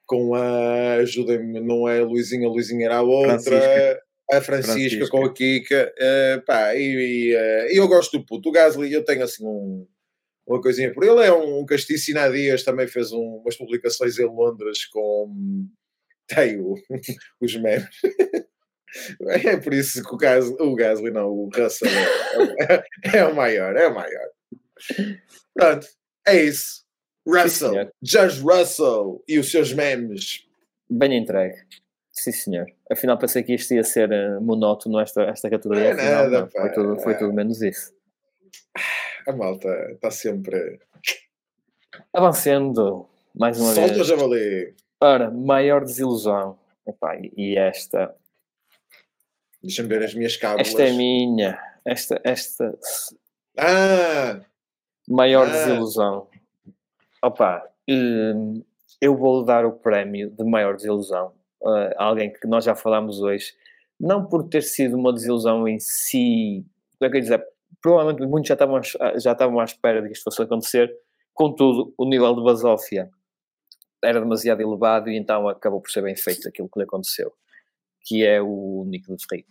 com a, ajudem-me, não é a Luizinha, a Luizinha era a outra, Francisca. a Francisca, Francisca. com a Kika, eh, pá, e, e, eh, eu gosto do puto, o Gasly, eu tenho assim um, uma coisinha por ele, é um, um castiço, e dias também fez um- umas publicações em Londres com tem o- os memes. É por isso que o Gasly, o Gasly não, o Russell é, é- é o maior, é o maior. Pronto, é isso. Russell. Judge Russell e os seus memes. Bem entregue. Sim, senhor. Afinal, pensei que isto ia ser eh, monótono esta, esta categoria. É Afinal, nada, não. Foi tudo, foi tudo menos isso. A malta está sempre. Avancendo, mais uma Solta o vez. javali. Ora, maior desilusão. Epá, e esta. Deixa-me ver as minhas cábulas. Esta é minha. Esta. esta ah! Maior ah. desilusão. Opa, hum, eu vou dar o prémio de maior desilusão a alguém que nós já falámos hoje, não por ter sido uma desilusão em si, como é que dizer, provavelmente muitos já estavam, já estavam à espera de que isto fosse acontecer, contudo, o nível de basófia era demasiado elevado e então acabou por ser bem feito aquilo que lhe aconteceu, que é o Nico de Ferreira.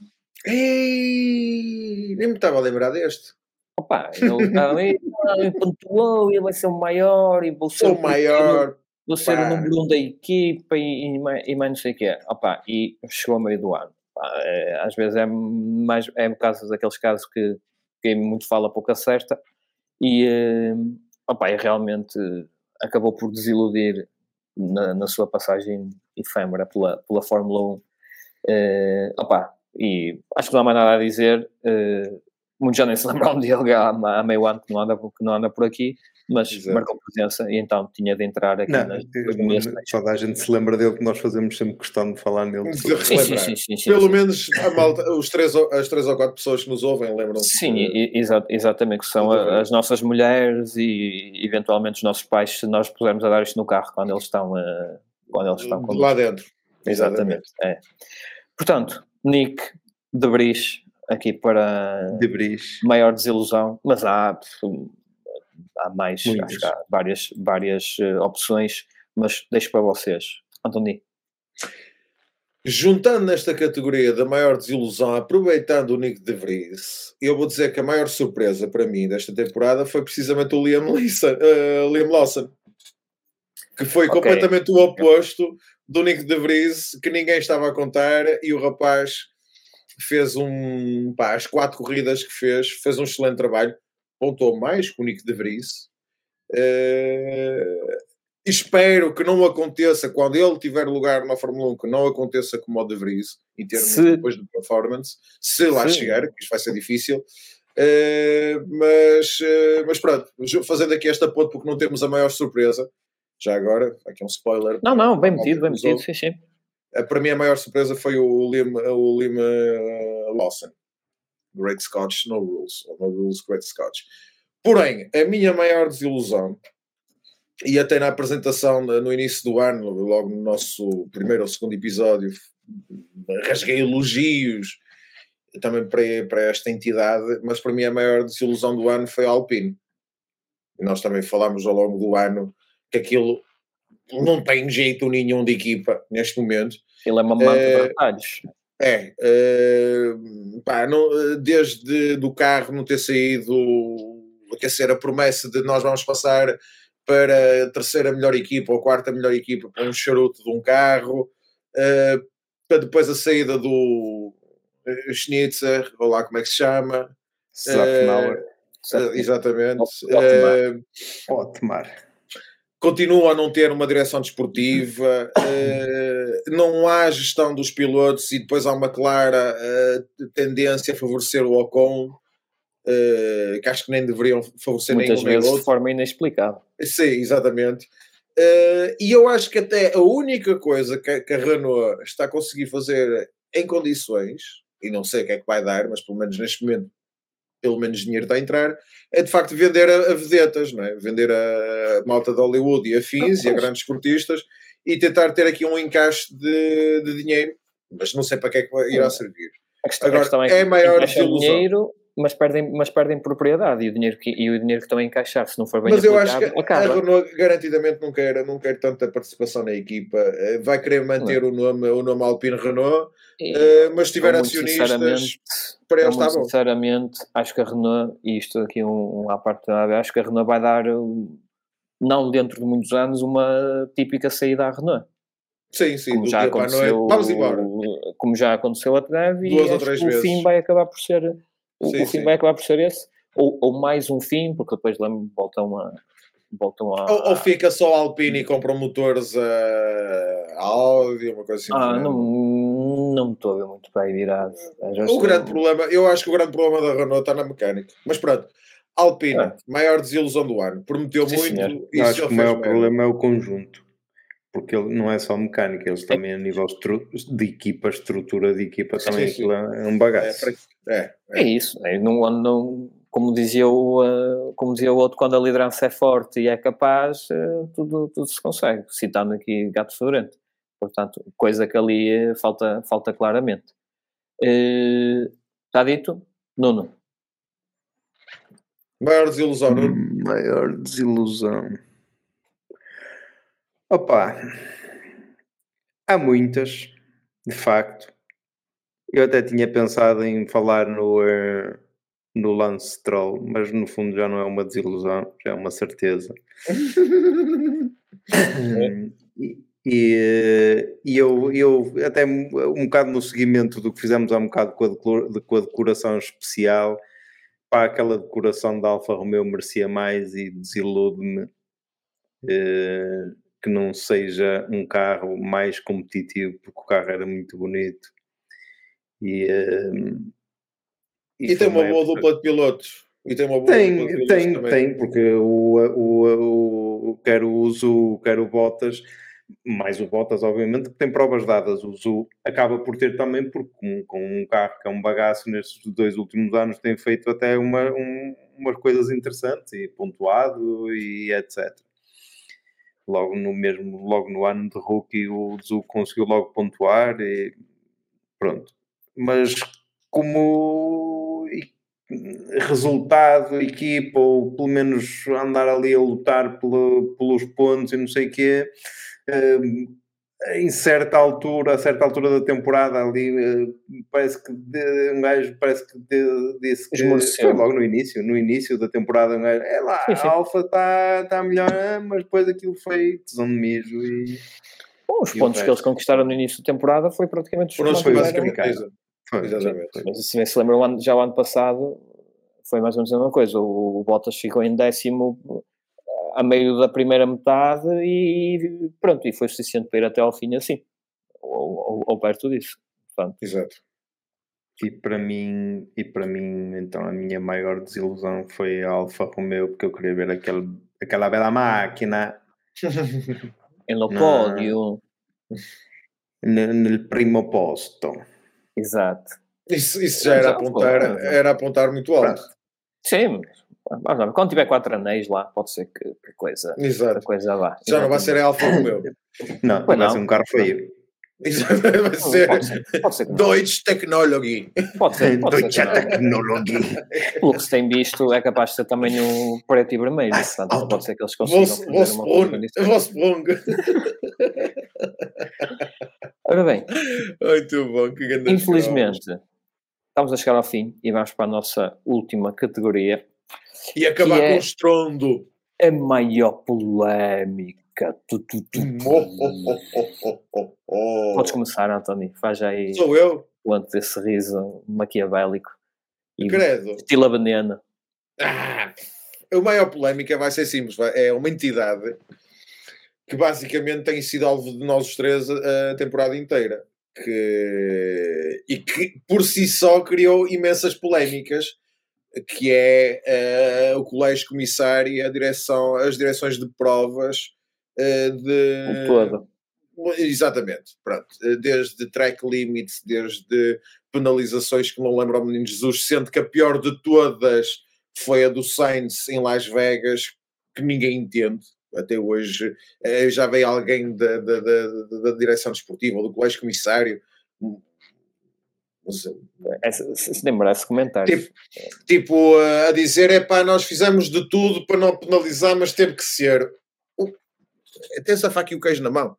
Ei, nem me estava a lembrar deste. Opa, ele está ali, pontuou, ele vai ser o maior e vou ser o maior. Vou ser pá. o número um da equipa e, e, mais, e mais não sei o quê. Opa, e chegou ao meio do ano. é, às vezes é mais é um caso daqueles casos que quem muito fala pouco acerta e, eh, opa, e realmente acabou por desiludir na, na sua passagem efêmera pela, pela Fórmula 1. Uh, opa, e acho que não há mais nada a dizer. Uh, muitos já nem se lembram dele há, há meio ano que não anda, que não anda por aqui, mas Exato. marcou presença e então tinha de entrar aqui não, nas Toda a gente se lembra dele que nós fazemos sempre questão de falar nele. De sim, sim, sim, sim, Pelo menos a malta, os três, as três ou quatro pessoas que nos ouvem lembram-se. Sim, exa exatamente, que são a, as nossas mulheres e eventualmente os nossos pais, se nós pusermos a dar isto no carro quando eles estão, uh, quando eles estão lá dentro. Exatamente. Exatamente. É. Portanto, Nick de Bris aqui para Debris. maior desilusão, mas há, há mais, acho que há várias, várias uh, opções, mas deixo para vocês. Antoni. Juntando nesta categoria da maior desilusão, aproveitando o Nick de Vries, eu vou dizer que a maior surpresa para mim desta temporada foi precisamente o Liam, Lawson, uh, Liam Lawson que foi okay. completamente o oposto do Nick de Vries, que ninguém estava a contar, e o rapaz fez um. Pá, as quatro corridas que fez, fez um excelente trabalho, pontuou mais que o Nick de Vries. Uh, espero que não aconteça quando ele tiver lugar na Fórmula 1, que não aconteça como o de Vries, em termos se, depois de performance, se lá se. chegar, que isto vai ser difícil. Uh, mas, uh, mas pronto, fazendo aqui esta ponte porque não temos a maior surpresa, já agora, aqui um spoiler. Não, não, bem metido, bem metido, sim, sim. Eh, para mim a maior surpresa foi o Liam, o Liam uh, Lawson. Great Scotch, no rules. No rules, Great Scotch. Porém, a minha maior desilusão, e até na apresentação no início do ano, logo no nosso primeiro ou segundo episódio, rasguei elogios também para, para esta entidade, mas para mim a maior desilusão do ano foi a Alpine. Nós também falámos ao longo do ano que aquilo não tem jeito nenhum de equipa neste momento. Ele é uma manta uh, de retalhos. É, uh, pá, não, desde do carro não ter saído, quer ser a promessa de nós vamos passar para a terceira melhor equipa ou a quarta melhor equipa para um charuto de um carro, uh, para depois a saída do Schnitzer, ou lá como é que se chama. Uh, exatamente. Otmar. Otmar continuam a não ter uma direção desportiva, uh, não há gestão dos pilotos e depois há uma clara uh, tendência a favorecer o Ocon, uh, que acho que nem deveriam favorecer Muitas nenhum vezes de forma inexplicável. Sim, exatamente. e eu acho que até a única coisa que a Renault está a conseguir fazer em condições, e não sei o que é que vai dar, mas pelo menos neste momento pelo menos dinheiro está a entrar, é de facto vender a, a vedetas, não é? vender a, a malta de Hollywood e afins ah, e a grandes esportistas e tentar ter aqui um encaixe de, de dinheiro, mas não sei para que é que irá servir. A questão, Agora, a questão é, é maior dinheiro, mas perdem, mas perdem propriedade e o dinheiro que, e o dinheiro que estão a encaixar, se não for bem Mas eu acho que acaba. a Renault garantidamente não quer, não quer tanta participação na equipa, eh, vai querer manter o nome, o nome Alpine Renault, e, uh, mas se tiver acionistas, para eles está bom. Sinceramente, acho que a Renault, e isto aqui um, um à parte acho que a Renault vai dar, não dentro de muitos anos, uma típica saída à Renault. Sim, sim, como já aconteceu, Vamos embora. Como já aconteceu a Treve, e acho que o fim vai acabar por ser o, sim, o fim sim. vai acabar por ser esse, ou, ou mais um fim, porque depois voltam a. Voltam a, ou, ou fica só a Alpine e compram motores a, a Audi, uma coisa assim. Ah, não, não me estou a ver muito bem virado. O grande problema, eu acho que o grande problema da Renault está na mecânica. Mas pronto, Alpine, ah. maior desilusão do ano. Prometeu Sim, muito. e acho que o maior problema é o conjunto. Porque ele não é só mecânica, eles é. também a nível de equipa, estrutura de equipa, também sim, sim. é um bagaço. É, é, é. isso, é, não, não, como, dizia o, uh, como dizia o outro, quando a liderança é forte e é capaz, uh, tudo, tudo se consegue, citando aqui Gato Fedorento. Portanto, coisa que ali uh, falta, falta claramente. está dito? Nuno. Maior desilusão, Nuno? Maior desilusão. Opa, há muitas, de facto. Eu até tinha pensado em falar no, uh, no Lance Stroll, mas no fundo já não é uma desilusão, já é uma certeza. e, e, e eu, eu, até um bocado no seguimento do que fizemos há um bocado com a, decora, com a decoração especial, para aquela decoração da Alfa Romeo merecia mais e desilude-me. Uh, que não seja um carro mais competitivo, porque o carro era muito bonito. E, um, e, e tem uma boa dupla de pilotos. E tem uma boa tem, dupla de tem, também. tem, porque o, o, o, quer o Uso, quer o Bottas, mais o Bottas, obviamente, que tem provas dadas. O Zu acaba por ter também, porque com, com um carro que é um bagaço nestes dois últimos anos, tem feito até uma, um, umas coisas interessantes e pontuado e etc logo no mesmo, logo no ano de rookie, o Zu conseguiu logo pontuar e pronto. Mas como resultado, equipa, ou pelo menos andar ali a lutar pelo, pelos pontos e não sei o quê, hum, em certa altura, a certa altura da temporada ali, eh, parece que de, um gajo parece que de, disse que foi logo no início, no início da temporada, um gajo, é lá, a Alfa está tá melhor, mas depois aquilo foi tesão de mijo e... Bom, os e pontos que eles conquistaram no início da temporada foi praticamente os foi basicamente exatamente. Mas assim, se lembram, já o ano passado foi mais ou menos a mesma coisa, o, o Bottas ficou em décimo a meio da primeira metade e pronto, e foi suficiente para ir até ao fim assim, ou, ou, ou perto disso. Portanto, Exato. E para mim, e para mim, então a minha maior desilusão foi a Alfa Romeo, porque eu queria ver aquele, aquela bela máquina em lo pódio no, no primo posto. Exato. Isso, isso já era apontar, era apontar muito alto. Sim, Vamos quando tiver quatro anéis lá, pode ser que, que coisa, Exato. Que coisa vá. Já não vai ser a Alfa Romeo. não, vai não. ser um carro feio. Exato, vai ser, pode ser, pode ser Deutsche Technology. Pode ser. Pode Deutsche ser Technology. Pelo que se tem visto, é capaz de ser também um preto e vermelho. Portanto, pode ser que eles consigam fazer uma Vossprung. Ora bem. Muito bom. Que Infelizmente, estamos a chegar ao fim e vamos para a nossa última categoria e acabar é com o estrondo. A maior polémica. Tu, tu, tu, Podes começar, António. Faz aí. Sou eu. O desse riso maquiavélico. E Credo. Estilo a veneno. Ah, a maior polémica vai ser simples. É uma entidade que basicamente tem sido alvo de nós os três a temporada inteira. Que, e que por si só criou imensas polémicas que é uh, o colégio comissário e a direção, as direções de provas uh, de. Todo. Exatamente, pronto. Eh, desde track limits, desde penalizações que não lembro ao menino Jesus, sendo que a pior de todas foi a do Sainz em Las Vegas, que ninguém entende. Até hoje já veio alguém da, da, da, da direção desportiva ou do colégio comissário se, se lembrar esse comentário. Tipo, tipo, a dizer: é pá, nós fizemos de tudo para não penalizar, mas teve que ser. Tens a faca e o queijo na mão.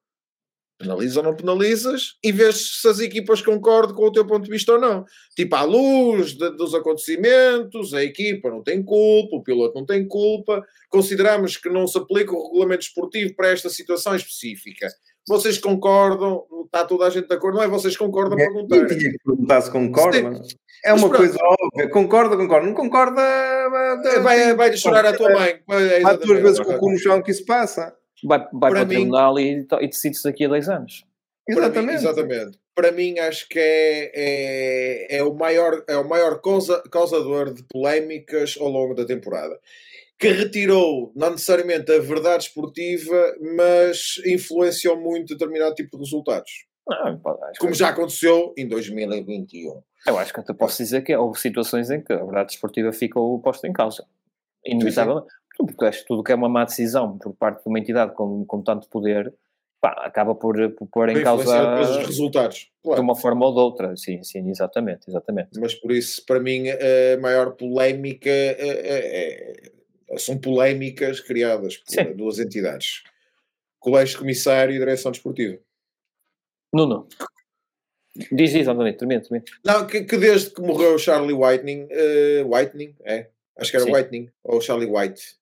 Penaliza ou não penalizas e vês se as equipas concordam com o teu ponto de vista ou não. Tipo, à luz de, dos acontecimentos, a equipa não tem culpa, o piloto não tem culpa, consideramos que não se aplica o regulamento esportivo para esta situação específica vocês concordam, está toda a gente de acordo, não é? Vocês concordam a perguntar. Eu tinha que perguntar se concordam. É uma coisa óbvia. Concorda, concorda. Não concorda. É, vai, vai chorar a tua mãe. É, Há duas vezes com o cu no chão que isso passa. Vai, vai para, para mim, o tribunal e, e decide-se daqui a dois anos. Exatamente. Para mim, exatamente. Para mim, acho que é, é, é o maior, é o maior causa, causador de polémicas ao longo da temporada. Que retirou, não necessariamente a verdade esportiva, mas influenciou muito determinado tipo de resultados. Não, Como já aconteceu em 2021. Eu acho que até posso dizer que houve situações em que a verdade esportiva ficou posta em causa. Inevitavelmente. Porque acho que tudo que é uma má decisão por parte de uma entidade com, com tanto poder pá, acaba por, por pôr em causa os resultados. Claro. De uma forma ou de outra, sim, sim, exatamente, exatamente. Mas por isso, para mim, a maior polémica é, é, é, são polémicas criadas por sim. duas entidades: Colégio Comissário e Direção Desportiva. Nuno. Diz isso, António, termina, termina. Não, que, que, desde que morreu o Charlie Whitening, uh, Whitening, é, acho que era Sim. Whitening, ou Charlie White.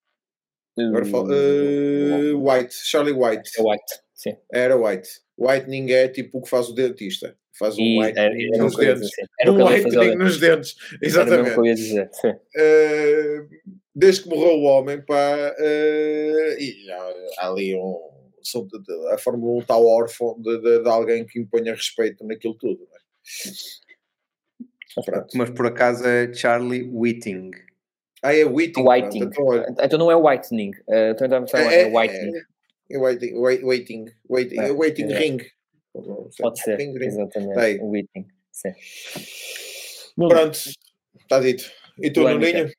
Agora falo, uh, White, Charlie White. É White, sim. Era White. Whitening é tipo o que faz o dentista. Faz um e whitening era, nos dentes. Era um whitening nos dentes. Exatamente. Era o que eu ia dizer. Uh, desde que morreu o homem, pá, uh, e há, há ali um. A Fórmula 1 está órfã de, de, de, alguém que imponha respeito naquilo tudo. Mas, mas por acaso é Charlie Whiting. Ah, é Whiting. Whiting. Então, então, não é Whitening. Uh, então é, é, é Whitening. É, waiting, waiting, waiting, é, waiting é. ring. Pode ser, ring, ring. exatamente. Aí. Waiting, sim. Pronto, está dito. E tu, Nuninho?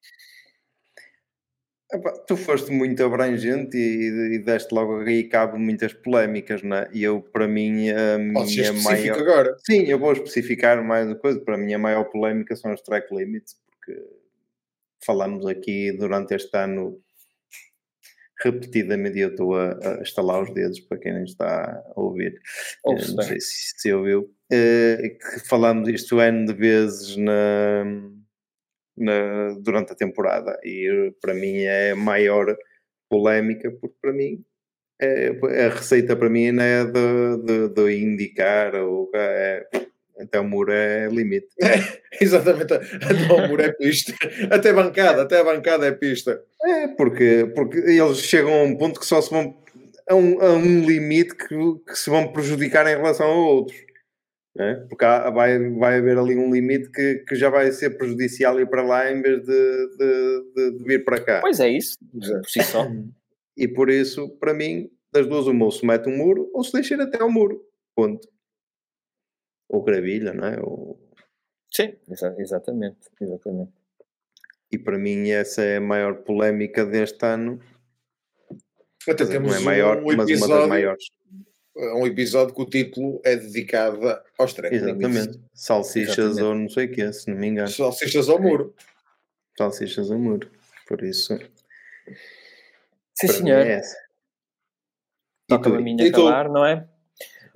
Tu foste muito abrangente e, e deste logo aí cabo muitas polémicas, não é? E eu, para mim, a minha maior. agora? Sim, eu vou especificar mais uma coisa. Para mim, a maior polémica são os track limits, porque falamos aqui durante este ano repetidamente eu estou a, a estalar os dedos para quem não está a ouvir. Uh, não sei se, se ouviu. Uh, que falamos isto N de vezes na, na, durante a temporada e para mim é a maior polémica porque para mim é, a receita para mim não é de, de, de indicar ou é, até o muro é limite. É, exatamente, até o muro é pista. Até a bancada, até a bancada é pista. É, porque, porque eles chegam a um ponto que só se vão a um, a um limite que, que se vão prejudicar em relação a outros. É? Porque há, vai, vai haver ali um limite que, que já vai ser prejudicial ir para lá em vez de, de, de, de vir para cá. Pois é isso, por si só. E por isso, para mim, das duas, uma ou se mete um muro ou se deixa ir até ao muro. Ponto ou gravilha, não é? Ou... Sim, exa exatamente, exatamente. E para mim essa é a maior polémica deste ano. Até temos não é maior, um episódio, mas uma das maiores. Um episódio que o título é dedicado aos treinos. Exatamente. Salsichas exatamente. ou não sei o que, se não me engano. Salsichas ao muro. Salsichas ao muro. Por isso. Sim, senhor. É Toca-me a minha acabar, não é?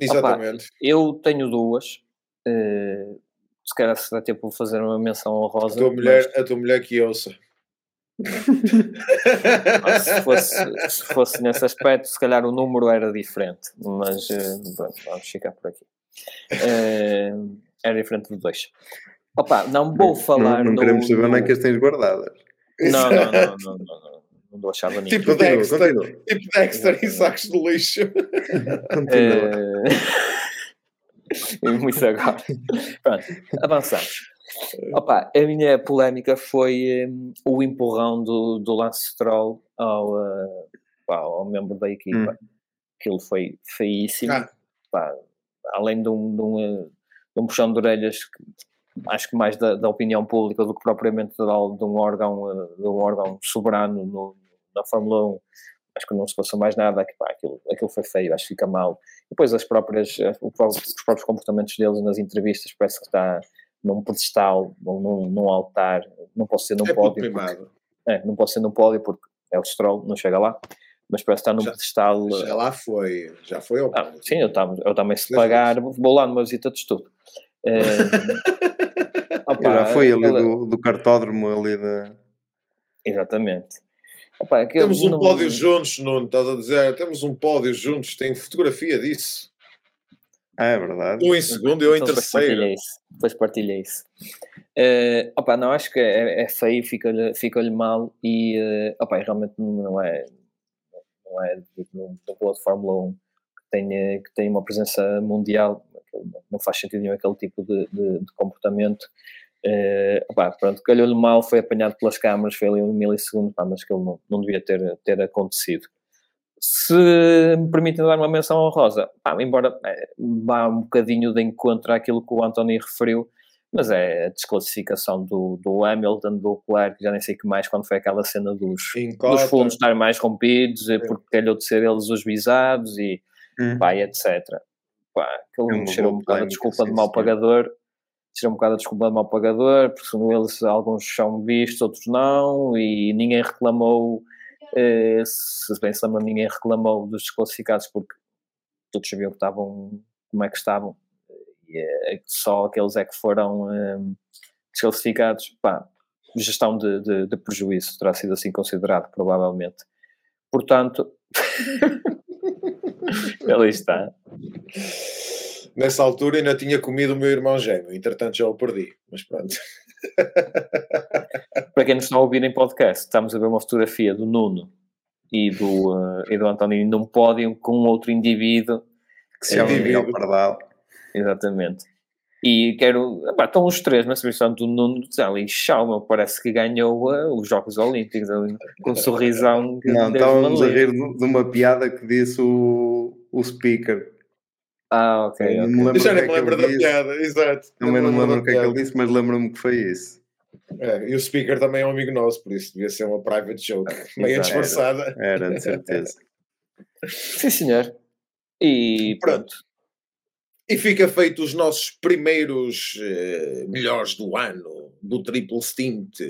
Exatamente. Opa, eu tenho duas. Uh, se calhar se dá tempo de fazer uma menção honrosa. A tua mulher, mas... a tua mulher que ouça. Se, fosse, se fosse nesse aspecto, se calhar o número era diferente, mas uh, pronto, vamos ficar por aqui. Uh, era diferente de dois. Opa, não vou falar. Não, não queremos saber onde é que as tens guardadas. Não, não, não, não, não, não, não dou achava. Tipo Dexter, tipo Dexter em sacos de lixo. É... Muito agora. Pronto, avançamos. Opa, a minha polémica foi um, o empurrão do, do Lance Stroll ao, uh, pá, ao membro da equipa. Hum. Aquilo foi feíssimo. Ah. Pá, além de um, de, um, eh, de um puxão de orelhas acho que mais da, da, opinião pública do que propriamente de, um órgão, eh, de um órgão soberano no, na Fórmula 1 acho que não se passou mais nada, que, pá, aquilo, aquilo foi feio, acho que fica mal. Depois as próprias, eh, os próprios comportamentos deles nas entrevistas, parece que está num pedestal ou num, num altar, não posso ser num é pódio. Porque, é, não posso ser num pódio porque é o Stroll, não chega lá, mas parece que está num já, pedestal. Já lá foi, já foi ao ah, Sim, eu, tamo, eu também se pagar, vou lá numa visita de estudo. É, opa, já foi ali do, do cartódromo ali da. Exatamente. Opa, temos um não... pódio juntos, Nuno, estás a dizer? Temos um pódio juntos, tem fotografia disso. Ah, é verdade. Um em segundo e eu em então, terceiro. Depois partilhei isso. Uh, opa, não, acho que é, é feio, fica-lhe fica mal e uh, opa, realmente não é não é um piloto de Fórmula 1 que tenha, que tenha uma presença mundial, não faz sentido nenhum aquele tipo de, de, de comportamento Uh, pá, pronto, calhou-lhe mal, foi apanhado pelas câmaras, foi ali um milissegundo, pá, mas que ele não, não devia ter, ter acontecido. Se me permitem dar uma menção honrosa, pá, embora é, vá um bocadinho de encontro àquilo que o Anthony referiu, mas é a desclassificação do, do Hamilton, do Leclerc, já nem sei que mais, quando foi aquela cena dos, dos fundos estar mais rompidos, Sim. porque calhou de ser eles os visados e hum. pá, etc. Pá, aquele é cheirou um bocado a desculpa de mau pagador ser um bocado a desculpa de mau pagador, porque segundo eles alguns são vistos, outros não, e ninguém reclamou, eh, se bem se lembra, ninguém reclamou dos desclassificados porque todos sabiam que estavam, como é que estavam, e é, só aqueles é que foram eh, desclassificados, pá, gestão de, de, de, prejuízo terá sido assim considerado, provavelmente. Portanto, ali está nessa altura ainda tinha comido o meu irmão gêmeo, entretanto já o perdi, mas pronto. Para quem nos está a ouvir em podcast, estamos a ver uma fotografia do Nuno e do, uh, e do António num pódio com um outro indivíduo que se chama Miguel Pardal. Exatamente. E quero. Epá, estão os três na substituição do Nuno ali, Chalma, parece que ganhou uh, os Jogos Olímpicos ali, com um sorrisão. Não, estávamos a rir de uma piada que disse o, o speaker ah, ok. Não me lembro já nem me lembro da piada, exato. Também não me lembro o que é que ele disse, mas lembro-me que foi isso. É, e o speaker também é um amigo nosso, por isso devia ser uma private joke, meio disfarçada. Era, era, de certeza. Sim, senhor. E pronto. E fica feito os nossos primeiros uh, melhores do ano, do Triple Stint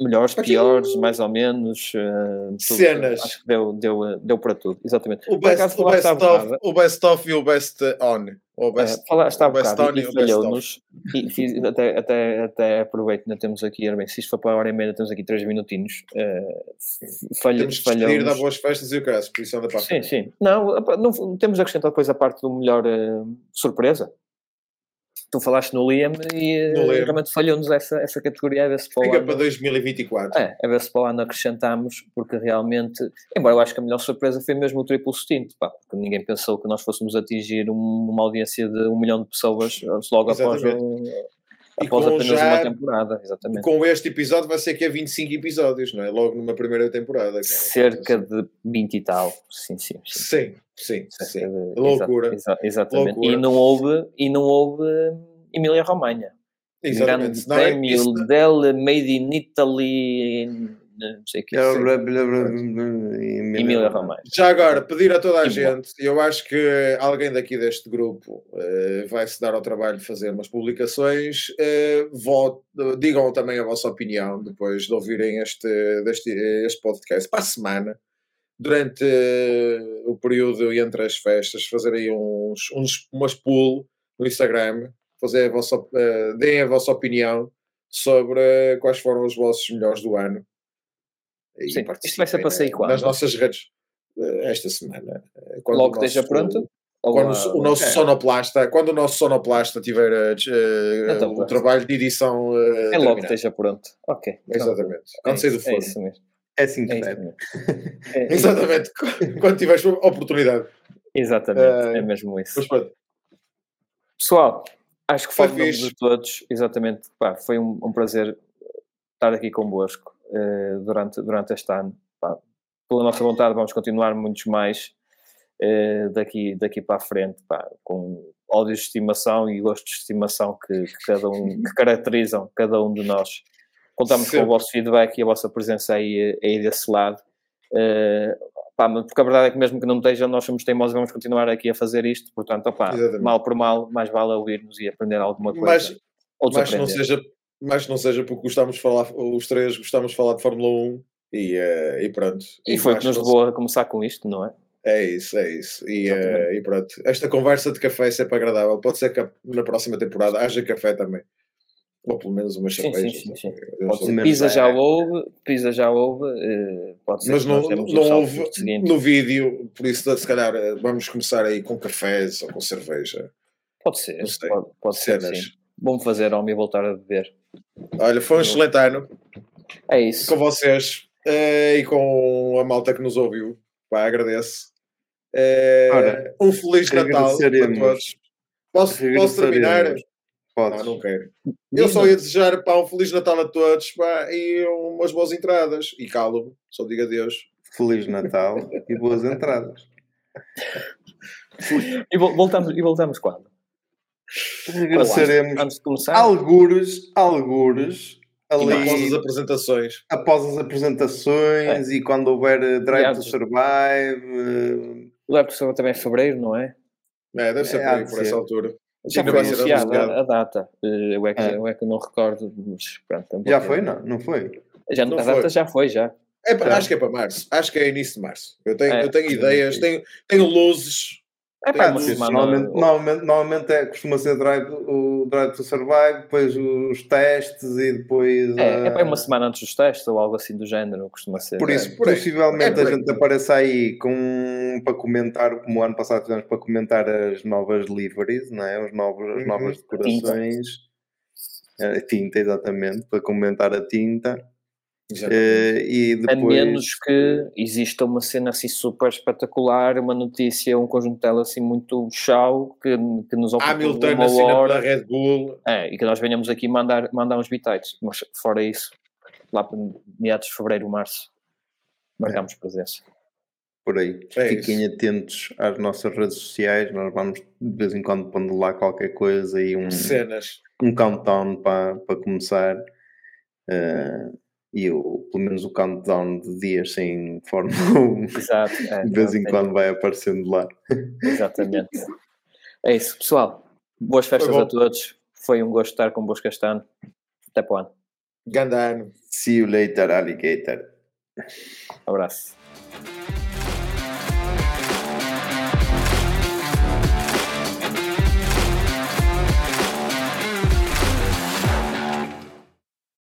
melhores, piores, mais ou menos. Uh, cenas. Acho que deu, deu, deu para tudo, exatamente. O best, acaso, o best, of, o best of e o best on. O best, é, falaste há bocado e, e falhou-nos. E até, até, até aproveito, ainda temos aqui, bem, se isto for para a hora e meia, temos aqui três minutinhos. Uh, falha, temos que dar boas festas e o caso, por isso anda para Sim, sim. Não, não, temos a acrescentar depois a parte do melhor uh, surpresa tu falaste no Liam e no Liam. realmente falhou-nos essa, essa categoria. A ver se para Fica ano, para 2024. É, a ver se para o ano acrescentamos, porque realmente, embora eu acho que a melhor surpresa foi mesmo o triplo stint, pá, porque ninguém pensou que nós fôssemos atingir uma audiência de um milhão de pessoas logo Exatamente. após um, após apenas já, uma temporada, exatamente. Com este episódio vai ser que é 25 episódios, não é? Logo numa primeira temporada. Cara. Cerca de 20 e tal, sim, sim. Sim, sim, sim. sim. De, Loucura. Exa exatamente. Loucura. E não houve, e não houve Emília Romanha. Exatamente. Grande é prémio é, dela, Made in Italy não sei o que. Emília Romero. Já agora, pedir a toda a gente, eu acho que alguém daqui deste grupo uh, vai se dar ao trabalho de fazer umas publicações. Uh, vote, digam também a vossa opinião depois de ouvirem este, deste, este podcast para a semana. Durante uh, o período entre as festas, fazer aí uns, uns, umas pool no Instagram, fazer a vossa, deem a vossa opinião sobre quais foram os vossos melhores do ano Sim, isto vai ser para sair quando? Nas nossas redes, eh, esta semana. Eh, quando Logo nosso, esteja pronto? Quando uma... o nosso sonoplasta, quando o nosso sonoplasta tiver uh, então, o trabalho de edição. Uh, é logo que esteja pronto. Ok. Exatamente. Quando é sair do forno. É isso mesmo. É assim que é é, Exatamente. quando tiveres oportunidade. Exatamente. Uh, é mesmo isso. Pessoal, acho que foi nome de todos. Exatamente. Pá, foi um, um prazer estar aqui convosco. Eh, durante, durante este ano. Pá, pela nossa vontade, vamos continuar muitos mais uh, daqui, daqui para a frente, pá, com ódios de estimação e gostos de estimação que, que, cada um, que caracterizam cada um de nós. Contamos Sim. com o vosso feedback e a vossa presença aí, aí desse lado. Uh, pá, porque a verdade é que mesmo que não esteja, nós somos teimosos e vamos continuar aqui a fazer isto, portanto, opá, mal por mal, mais vale ouvir-nos e aprender alguma coisa. Mas, mas não seja mas não seja porque gostamos de falar, os três gostamos de falar de Fórmula 1 e, uh, e pronto. E, e foi que nos levou a começar com isto, não é? É isso, é isso. E, uh, e pronto. Esta conversa de café é sempre agradável. Pode ser que na próxima temporada haja café também. Ou pelo menos uma cerveja. Sim, sim, sim. Pode ser. Pisa já houve, pisa já houve, uh, pode ser Mas não, não houve no vídeo, por isso se calhar vamos começar aí com cafés ou com cerveja. Pode ser, pode, pode ser, sim. Vamos fazer homem e voltar a beber. Olha, foi um excelente ano. É isso. Com vocês uh, e com a malta que nos ouviu. Pá, agradeço. Uh, Ora, um Feliz Natal a todos. Posso, posso terminar? Podes. Não, não quero. Eu só ia desejar pá, um Feliz Natal a todos pá, e umas boas entradas. E calo-me, só digo adeus. Feliz Natal e boas entradas. E voltamos, e voltamos quando? Regressaremos antes de começar. algures, algures ali após as apresentações. Após as apresentações é. e quando houver eh, Drive to Survive. O Drive to Survive também é fevereiro, não é? É, deve ser é, por, aí, por essa altura. Já foi anunciada a, data. Eh, eu é, que, é. eu é que não recordo, mas pronto. Já foi, não? Não foi? Já, não a data já foi, já. É, acho que é para março. Acho que é início de março. Eu tenho, é, eu tenho ideias, tenho, tenho luzes é pá, normalmente, normalmente, normalmente é, costuma ser drive, o Drive to Survive, depois os testes e depois. É, é uma semana antes dos testes ou algo assim do género, costuma ser. Por isso, é, por possivelmente é, a gente apareça aí com, para comentar, como o ano passado fizemos, para comentar as novas liveries, não é? Os novos, as uhum. novas decorações. Tinta. tinta, exatamente, para comentar a tinta. Uh, e depois... A menos que exista uma cena assim super espetacular, uma notícia, um conjunto dela assim muito chau que, que nos ocupa Hamilton uma hora. Red Bull. É, e que nós venhamos aqui mandar, mandar uns bitites. Mas fora isso, lá para meados de fevereiro, março, marcamos é. presença. Por aí. É Fiquem isso. atentos às nossas redes sociais, nós vamos de vez em quando pondo lá qualquer coisa e um, Cenas. um countdown para, para começar. Uh, e o, pelo menos o countdown de dias sem Fórmula 1 Exato, é, de vez em quando vai aparecendo lá. Exatamente. É isso, pessoal. Boas festas a todos. Foi um gosto estar com Bosco Castano. Até para o ano. Gandano. See you later, alligator. Abraço.